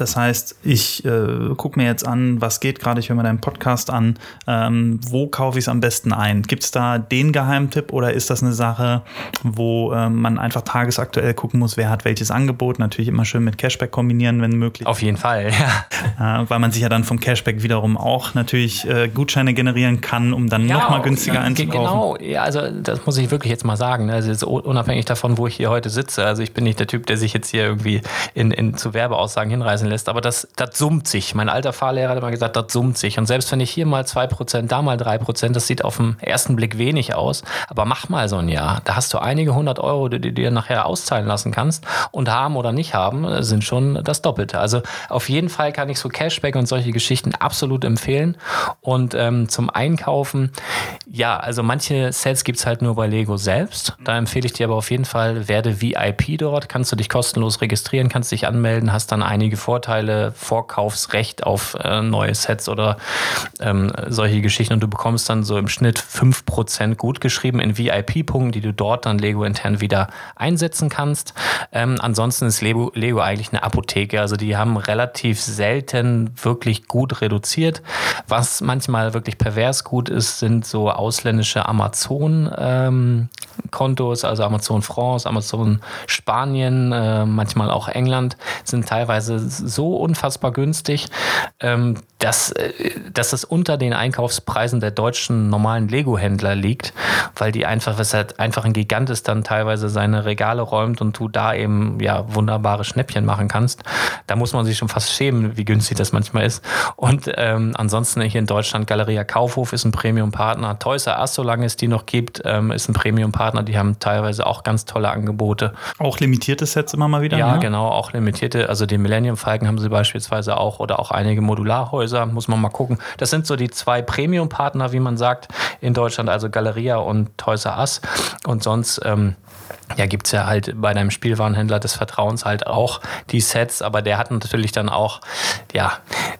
Das heißt, ich äh, gucke mir jetzt an, was geht gerade, ich höre mir deinen Podcast an, ähm, wo kaufe ich es am besten ein? Gibt es da den Geheimtipp oder ist das eine Sache, wo ähm, man einfach tagesaktuell gucken muss, wer hat welches Angebot? Natürlich immer schön mit Cashback kombinieren, wenn möglich. Auf jeden Fall, (laughs) ja. Äh, weil man sich ja dann vom Cashback wiederum auch natürlich äh, Gutscheine generieren kann, um dann ja, nochmal günstiger einzukaufen. Genau, ja, also das muss ich wirklich jetzt mal sagen. Ne? Also jetzt unabhängig davon, wo ich hier heute sitze. Also ich bin nicht der Typ, der sich jetzt hier irgendwie in, in zu Werbeaussagen hinreißen wachsen lässt. Aber das, das summt sich. Mein alter Fahrlehrer hat immer gesagt, das summt sich. Und selbst wenn ich hier mal 2%, da mal 3%, das sieht auf den ersten Blick wenig aus. Aber mach mal so ein Jahr. Da hast du einige hundert Euro, die du dir nachher auszahlen lassen kannst. Und haben oder nicht haben, sind schon das Doppelte. Also auf jeden Fall kann ich so Cashback und solche Geschichten absolut empfehlen. Und ähm, zum Einkaufen, ja, also manche Sets gibt es halt nur bei Lego selbst. Da empfehle ich dir aber auf jeden Fall, werde VIP dort. Kannst du dich kostenlos registrieren, kannst dich anmelden, hast dann einige Vorteile Vorteile, Vorkaufsrecht auf äh, neue Sets oder ähm, solche Geschichten und du bekommst dann so im Schnitt 5% gut geschrieben in VIP-Punkten, die du dort dann Lego intern wieder einsetzen kannst. Ähm, ansonsten ist Lego, Lego eigentlich eine Apotheke, also die haben relativ selten wirklich gut reduziert. Was manchmal wirklich pervers gut ist, sind so ausländische Amazon-Kontos, ähm, also Amazon France, Amazon Spanien, äh, manchmal auch England, sind teilweise so unfassbar günstig, ähm, dass, äh, dass es unter den Einkaufspreisen der deutschen normalen Lego-Händler liegt, weil die einfach, was halt einfach ein Gigant ist, dann teilweise seine Regale räumt und du da eben ja wunderbare Schnäppchen machen kannst. Da muss man sich schon fast schämen, wie günstig das manchmal ist. Und ähm, ansonsten hier in Deutschland Galeria Kaufhof ist ein Premium-Partner. Toys R Us, solange es die noch gibt, ähm, ist ein Premium-Partner. Die haben teilweise auch ganz tolle Angebote. Auch limitierte Sets immer mal wieder? Ja, ne? genau, auch limitierte. Also den Millennium Kleinanzeigen haben sie beispielsweise auch oder auch einige Modularhäuser, muss man mal gucken. Das sind so die zwei Premium-Partner, wie man sagt, in Deutschland, also Galeria und Toys R Us. Und sonst ähm, ja, gibt es ja halt bei deinem Spielwarenhändler des Vertrauens halt auch die Sets, aber der hat natürlich dann auch, ja,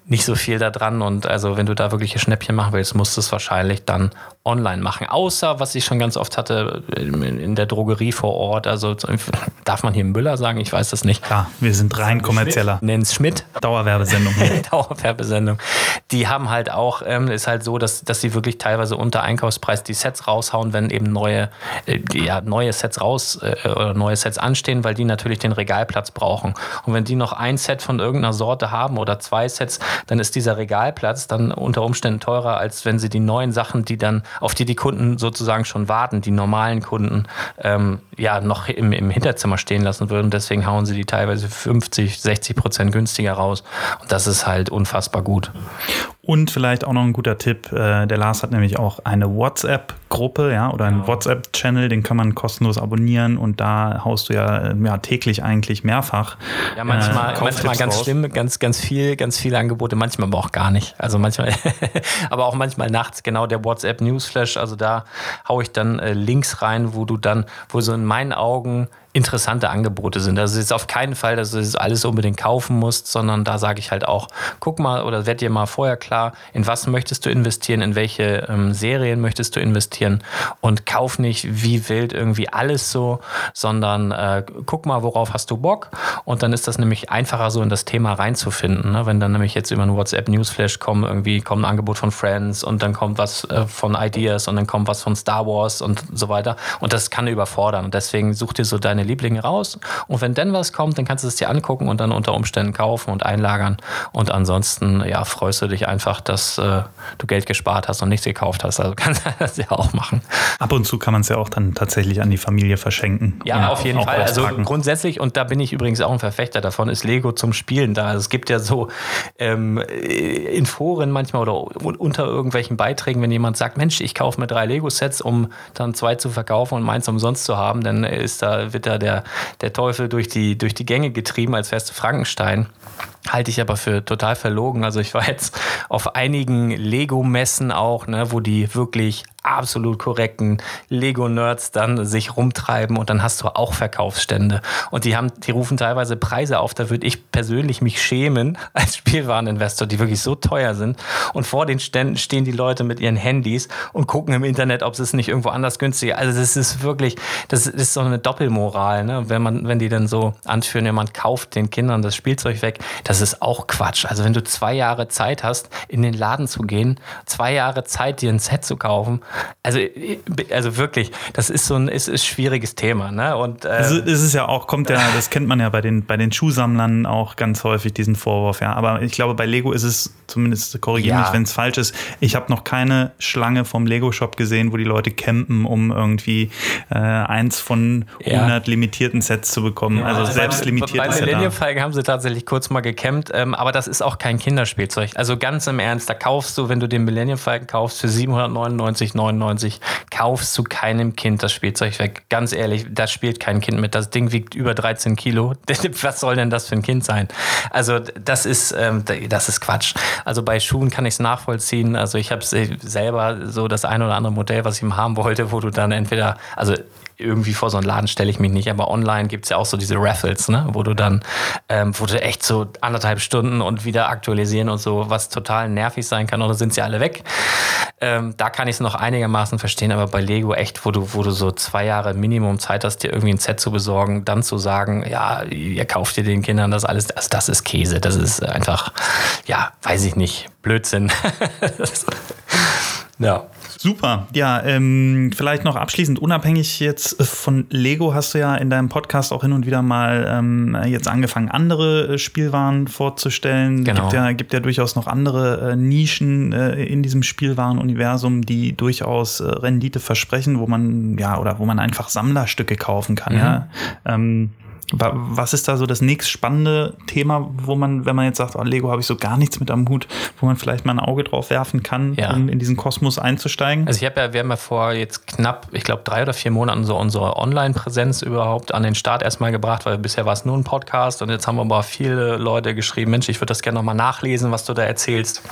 nicht so viel da dran. Und also, wenn du da wirkliche Schnäppchen machen willst, musst du es wahrscheinlich dann online machen. Außer, was ich schon ganz oft hatte, in der Drogerie vor Ort. Also, darf man hier Müller sagen? Ich weiß das nicht. Ja, wir sind rein kommerzieller. Nenn's Schmidt. Dauerwerbesendung. (laughs) Dauerwerbesendung. Die haben halt auch, ähm, ist halt so, dass, dass sie wirklich teilweise unter Einkaufspreis die Sets raushauen, wenn eben neue, äh, ja, neue Sets raus äh, oder neue Sets anstehen, weil die natürlich den Regalplatz brauchen. Und wenn die noch ein Set von irgendeiner Sorte haben oder zwei Sets, dann ist dieser Regalplatz dann unter Umständen teurer, als wenn sie die neuen Sachen, die dann, auf die die Kunden sozusagen schon warten, die normalen Kunden, ähm, ja, noch im, im Hinterzimmer stehen lassen würden. Deswegen hauen sie die teilweise 50, 60 Prozent günstiger raus. Und das ist halt unfassbar gut. Und vielleicht auch noch ein guter Tipp, äh, der Lars hat nämlich auch eine WhatsApp-Gruppe, ja, oder einen WhatsApp-Channel, den kann man kostenlos abonnieren und da haust du ja, äh, ja täglich eigentlich mehrfach. Ja, manchmal, äh, manchmal ganz raus. schlimm, ganz, ganz viel, ganz viele Angebote, manchmal aber auch gar nicht. Also manchmal, (laughs) aber auch manchmal nachts, genau der WhatsApp Newsflash, also da haue ich dann äh, Links rein, wo du dann, wo so in meinen Augen interessante Angebote sind. Also es ist auf keinen Fall, dass du das alles unbedingt kaufen musst, sondern da sage ich halt auch, guck mal oder werd dir mal vorher klar, in was möchtest du investieren, in welche ähm, Serien möchtest du investieren und kauf nicht wie wild irgendwie alles so, sondern äh, guck mal, worauf hast du Bock und dann ist das nämlich einfacher so in das Thema reinzufinden. Ne? Wenn dann nämlich jetzt über einen WhatsApp Newsflash kommen, irgendwie kommt ein Angebot von Friends und dann kommt was äh, von Ideas und dann kommt was von Star Wars und so weiter und das kann überfordern deswegen such dir so deine Lieblinge raus. Und wenn dann was kommt, dann kannst du es dir angucken und dann unter Umständen kaufen und einlagern. Und ansonsten, ja, freust du dich einfach, dass äh, du Geld gespart hast und nichts gekauft hast. Also (laughs) kannst du das ja auch machen. Ab und zu kann man es ja auch dann tatsächlich an die Familie verschenken. Ja, auf jeden Fall. Also grundsätzlich, und da bin ich übrigens auch ein Verfechter davon, ist Lego zum Spielen da. Also es gibt ja so ähm, in Foren manchmal oder unter irgendwelchen Beiträgen, wenn jemand sagt, Mensch, ich kaufe mir drei Lego-Sets, um dann zwei zu verkaufen und meins umsonst zu haben, dann ist da, wird da der, der Teufel durch die, durch die Gänge getrieben, als wärst du Frankenstein. Halte ich aber für total verlogen. Also ich war jetzt auf einigen Lego-Messen auch, ne, wo die wirklich absolut korrekten Lego-Nerds dann sich rumtreiben und dann hast du auch Verkaufsstände. Und die haben, die rufen teilweise Preise auf, da würde ich persönlich mich schämen (laughs) als Spielwareninvestor, die wirklich so teuer sind. Und vor den Ständen stehen die Leute mit ihren Handys und gucken im Internet, ob es nicht irgendwo anders günstiger. Also das ist wirklich, das ist so eine Doppelmoral, ne? Wenn man, wenn die dann so anführen, jemand kauft den Kindern das Spielzeug weg, das ist auch Quatsch. Also wenn du zwei Jahre Zeit hast, in den Laden zu gehen, zwei Jahre Zeit, dir ein Set zu kaufen, also, also wirklich, das ist so ein ist, ist schwieriges Thema. Ne? Und, äh, also ist es ja auch, kommt ja, das kennt man ja bei den, bei den Schuhsammlern auch ganz häufig, diesen Vorwurf, ja. Aber ich glaube, bei Lego ist es, zumindest korrigiere ja. mich, wenn es falsch ist, ich habe noch keine Schlange vom Lego-Shop gesehen, wo die Leute campen, um irgendwie äh, eins von 100 ja. limitierten Sets zu bekommen. Ja, also, also selbst limitiert bei, ist bei Millennium Falcon haben sie tatsächlich kurz mal gecampt, ähm, aber das ist auch kein Kinderspielzeug. Also ganz im Ernst, da kaufst du, wenn du den Millennium Falcon kaufst, für 799, 99 kaufst du keinem Kind das Spielzeug weg. Ganz ehrlich, da spielt kein Kind mit. Das Ding wiegt über 13 Kilo. (laughs) Was soll denn das für ein Kind sein? Also das ist, ähm, das ist Quatsch. Also bei Schuhen kann ich es nachvollziehen. Also ich habe selber so das ein oder andere Modell, was ich haben wollte, wo du dann entweder, also irgendwie vor so einen Laden stelle ich mich nicht, aber online gibt es ja auch so diese Raffles, ne? wo du dann, ähm, wo du echt so anderthalb Stunden und wieder aktualisieren und so, was total nervig sein kann, oder sind sie alle weg? Ähm, da kann ich es noch einigermaßen verstehen, aber bei Lego echt, wo du, wo du so zwei Jahre Minimum Zeit hast, dir irgendwie ein Set zu besorgen, dann zu sagen, ja, ihr kauft dir den Kindern das alles, also das ist Käse, das ist einfach, ja, weiß ich nicht, Blödsinn. (laughs) ja. Super. Ja, ähm, vielleicht noch abschließend, unabhängig jetzt von Lego, hast du ja in deinem Podcast auch hin und wieder mal ähm, jetzt angefangen, andere äh, Spielwaren vorzustellen. Genau. Gibt ja, gibt ja durchaus noch andere äh, Nischen äh, in diesem Spielwarenuniversum, die durchaus äh, Rendite versprechen, wo man, ja, oder wo man einfach Sammlerstücke kaufen kann, mhm. ja. Ähm, was ist da so das nächst spannende Thema, wo man, wenn man jetzt sagt, oh, Lego habe ich so gar nichts mit am Hut, wo man vielleicht mal ein Auge drauf werfen kann, ja. um in diesen Kosmos einzusteigen? Also ich habe ja, wir haben ja vor jetzt knapp, ich glaube, drei oder vier Monaten so unsere Online-Präsenz überhaupt an den Start erstmal gebracht, weil bisher war es nur ein Podcast und jetzt haben aber viele Leute geschrieben, Mensch, ich würde das gerne nochmal nachlesen, was du da erzählst.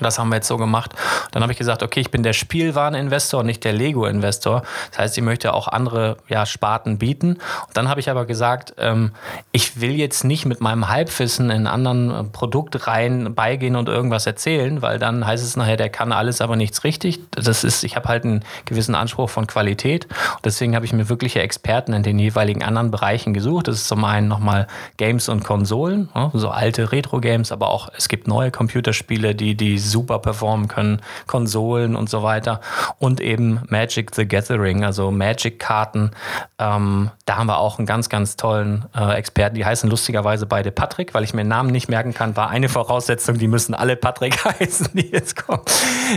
Das haben wir jetzt so gemacht. Dann habe ich gesagt, okay, ich bin der Spielwareninvestor und nicht der Lego-Investor. Das heißt, ich möchte auch andere ja, Sparten bieten. Und dann habe ich aber gesagt, ähm, ich will jetzt nicht mit meinem Halbwissen in anderen äh, Produktreihen beigehen und irgendwas erzählen, weil dann heißt es nachher, der kann alles, aber nichts richtig. Das ist, ich habe halt einen gewissen Anspruch von Qualität. Und deswegen habe ich mir wirkliche Experten in den jeweiligen anderen Bereichen gesucht. Das ist zum einen nochmal Games und Konsolen, so alte Retro-Games, aber auch es gibt neue Computerspiele, die die super performen können, Konsolen und so weiter. Und eben Magic the Gathering, also Magic-Karten. Ähm, da haben wir auch einen ganz, ganz tollen äh, Experten. Die heißen lustigerweise beide Patrick, weil ich mir den Namen nicht merken kann, war eine Voraussetzung, die müssen alle Patrick (laughs) heißen, die jetzt kommen.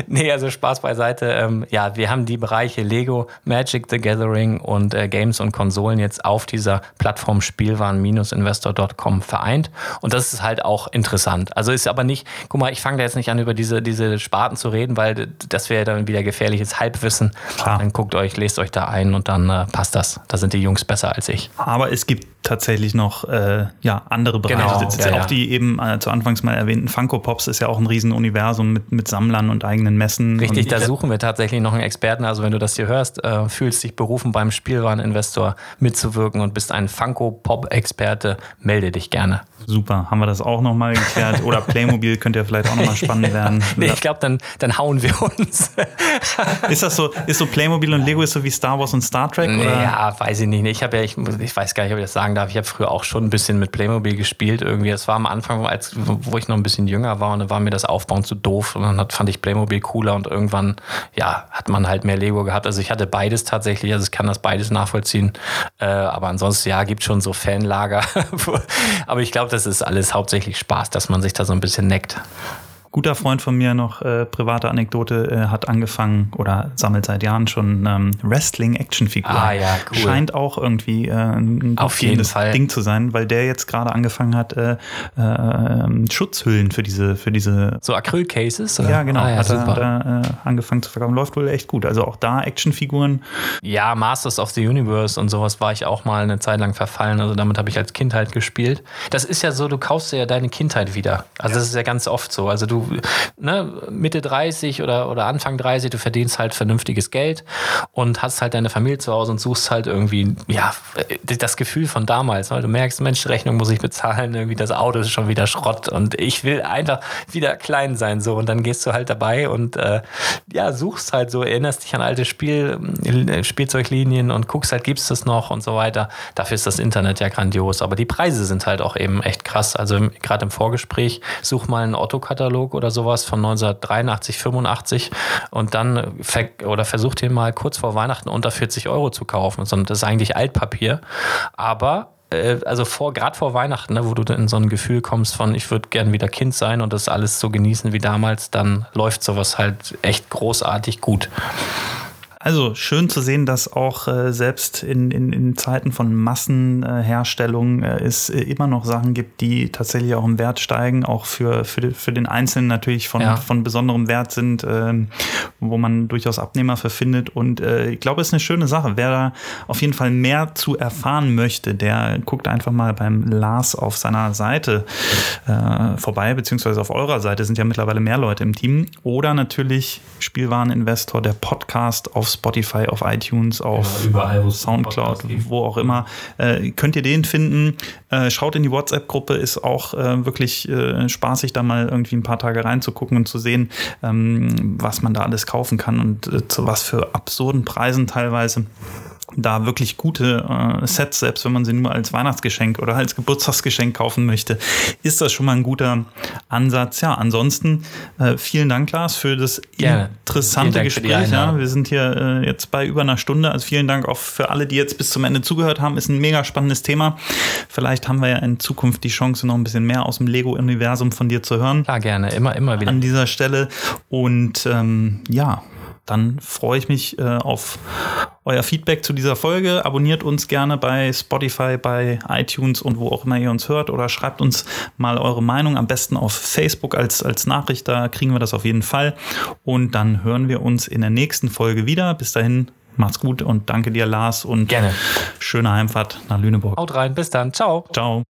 Nee, also Spaß beiseite. Ähm, ja, wir haben die Bereiche Lego, Magic the Gathering und äh, Games und Konsolen jetzt auf dieser Plattform Spielwaren-investor.com vereint. Und das ist halt auch interessant. Also ist aber nicht, guck mal, ich fange da jetzt nicht an, über diese, diese Sparten zu reden, weil das wäre dann wieder gefährliches Halbwissen. Klar. Dann guckt euch, lest euch da ein und dann äh, passt das. Da sind die Jungs besser als ich. Aber es gibt tatsächlich noch äh, ja, andere Bereiche. Genau, das ist ja, ja, auch die eben äh, zu Anfangs mal erwähnten Funko Pops ist ja auch ein Riesenuniversum mit, mit Sammlern und eigenen Messen. Richtig, da suchen wir tatsächlich noch einen Experten. Also wenn du das hier hörst, äh, fühlst dich berufen beim Spielwareninvestor mitzuwirken und bist ein Funko Pop Experte, melde dich gerne. Super, haben wir das auch nochmal geklärt. Oder Playmobil könnte ja vielleicht auch nochmal spannend werden. (laughs) nee, ich glaube, dann, dann hauen wir uns. (laughs) ist das so, ist so Playmobil und Lego ist so wie Star Wars und Star Trek? Oder? Ja, weiß ich nicht. Ich habe ja, ich, ich weiß gar nicht, ob ich das sagen darf. Ich habe früher auch schon ein bisschen mit Playmobil gespielt. Irgendwie, das war am Anfang, als, wo ich noch ein bisschen jünger war und da war mir das Aufbauen zu doof. Und dann hat, fand ich Playmobil cooler und irgendwann, ja, hat man halt mehr Lego gehabt. Also ich hatte beides tatsächlich, also ich kann das beides nachvollziehen. Äh, aber ansonsten, ja, gibt schon so Fanlager. (laughs) aber ich glaube, das ist alles hauptsächlich Spaß, dass man sich da so ein bisschen neckt guter Freund von mir noch, äh, private Anekdote, äh, hat angefangen oder sammelt seit Jahren schon ähm, Wrestling-Actionfiguren. Ah ja, cool. Scheint auch irgendwie äh, ein Auf jeden Fall. Ding zu sein, weil der jetzt gerade angefangen hat, äh, äh, Schutzhüllen für diese, für diese. So Acrylcases? Ja, genau. Ah, ja, hat super. er, er äh, angefangen zu verkaufen. Läuft wohl echt gut. Also auch da Actionfiguren. Ja, Masters of the Universe und sowas war ich auch mal eine Zeit lang verfallen. Also damit habe ich als Kind halt gespielt. Das ist ja so, du kaufst dir ja deine Kindheit wieder. Also ja. das ist ja ganz oft so. Also du ne, Mitte 30 oder, oder Anfang 30, du verdienst halt vernünftiges Geld und hast halt deine Familie zu Hause und suchst halt irgendwie, ja, das Gefühl von damals. Ne? Du merkst, Mensch, Rechnung muss ich bezahlen, irgendwie das Auto ist schon wieder Schrott und ich will einfach wieder klein sein so und dann gehst du halt dabei und äh, ja, suchst halt so, erinnerst dich an alte Spiel, äh, Spielzeuglinien und guckst halt, gibt es das noch und so weiter. Dafür ist das Internet ja grandios, aber die Preise sind halt auch eben echt krass. Also gerade im Vorgespräch, such mal einen Otto-Katalog oder sowas von 1983, 85 und dann ver oder versucht den mal kurz vor Weihnachten unter 40 Euro zu kaufen. Das ist eigentlich Altpapier, aber äh, also vor, gerade vor Weihnachten, ne, wo du in so ein Gefühl kommst von, ich würde gern wieder Kind sein und das alles so genießen wie damals, dann läuft sowas halt echt großartig gut. Also schön zu sehen, dass auch äh, selbst in, in, in, Zeiten von Massenherstellung äh, es äh, immer noch Sachen gibt, die tatsächlich auch im Wert steigen, auch für, für, für den Einzelnen natürlich von, ja. von besonderem Wert sind, ähm, wo man durchaus Abnehmer verfindet. Und äh, ich glaube, es ist eine schöne Sache. Wer da auf jeden Fall mehr zu erfahren möchte, der guckt einfach mal beim Lars auf seiner Seite äh, vorbei, beziehungsweise auf eurer Seite sind ja mittlerweile mehr Leute im Team. Oder natürlich Spielwareninvestor, der Podcast auf Spotify, auf iTunes, auf ja, überall, Soundcloud, wo auch immer. Äh, könnt ihr den finden? Äh, schaut in die WhatsApp-Gruppe, ist auch äh, wirklich äh, spaßig, da mal irgendwie ein paar Tage reinzugucken und zu sehen, ähm, was man da alles kaufen kann und äh, zu was für absurden Preisen teilweise da wirklich gute äh, Sets, selbst wenn man sie nur als Weihnachtsgeschenk oder als Geburtstagsgeschenk kaufen möchte, ist das schon mal ein guter Ansatz. Ja, ansonsten äh, vielen Dank, Lars, für das Gerne. interessante Gespräch. Ja, wir sind hier äh, jetzt bei über einer Stunde. Also vielen Dank auch für alle, die jetzt bis zum Ende zugehört haben. Ist ein mega spannendes Thema. Vielleicht haben wir ja in Zukunft die Chance, noch ein bisschen mehr aus dem Lego-Universum von dir zu hören. Klar, gerne. Immer, immer wieder. An dieser Stelle. Und ähm, ja, dann freue ich mich äh, auf euer Feedback zu dieser Folge. Abonniert uns gerne bei Spotify, bei iTunes und wo auch immer ihr uns hört oder schreibt uns mal eure Meinung. Am besten auf Facebook als, als Nachricht, da kriegen wir das auf jeden Fall. Und dann hören wir uns in der nächsten Folge wieder. Bis dahin, macht's gut und danke dir, Lars. Und Gerne. schöne Heimfahrt nach Lüneburg. Haut rein, bis dann. Ciao. Ciao.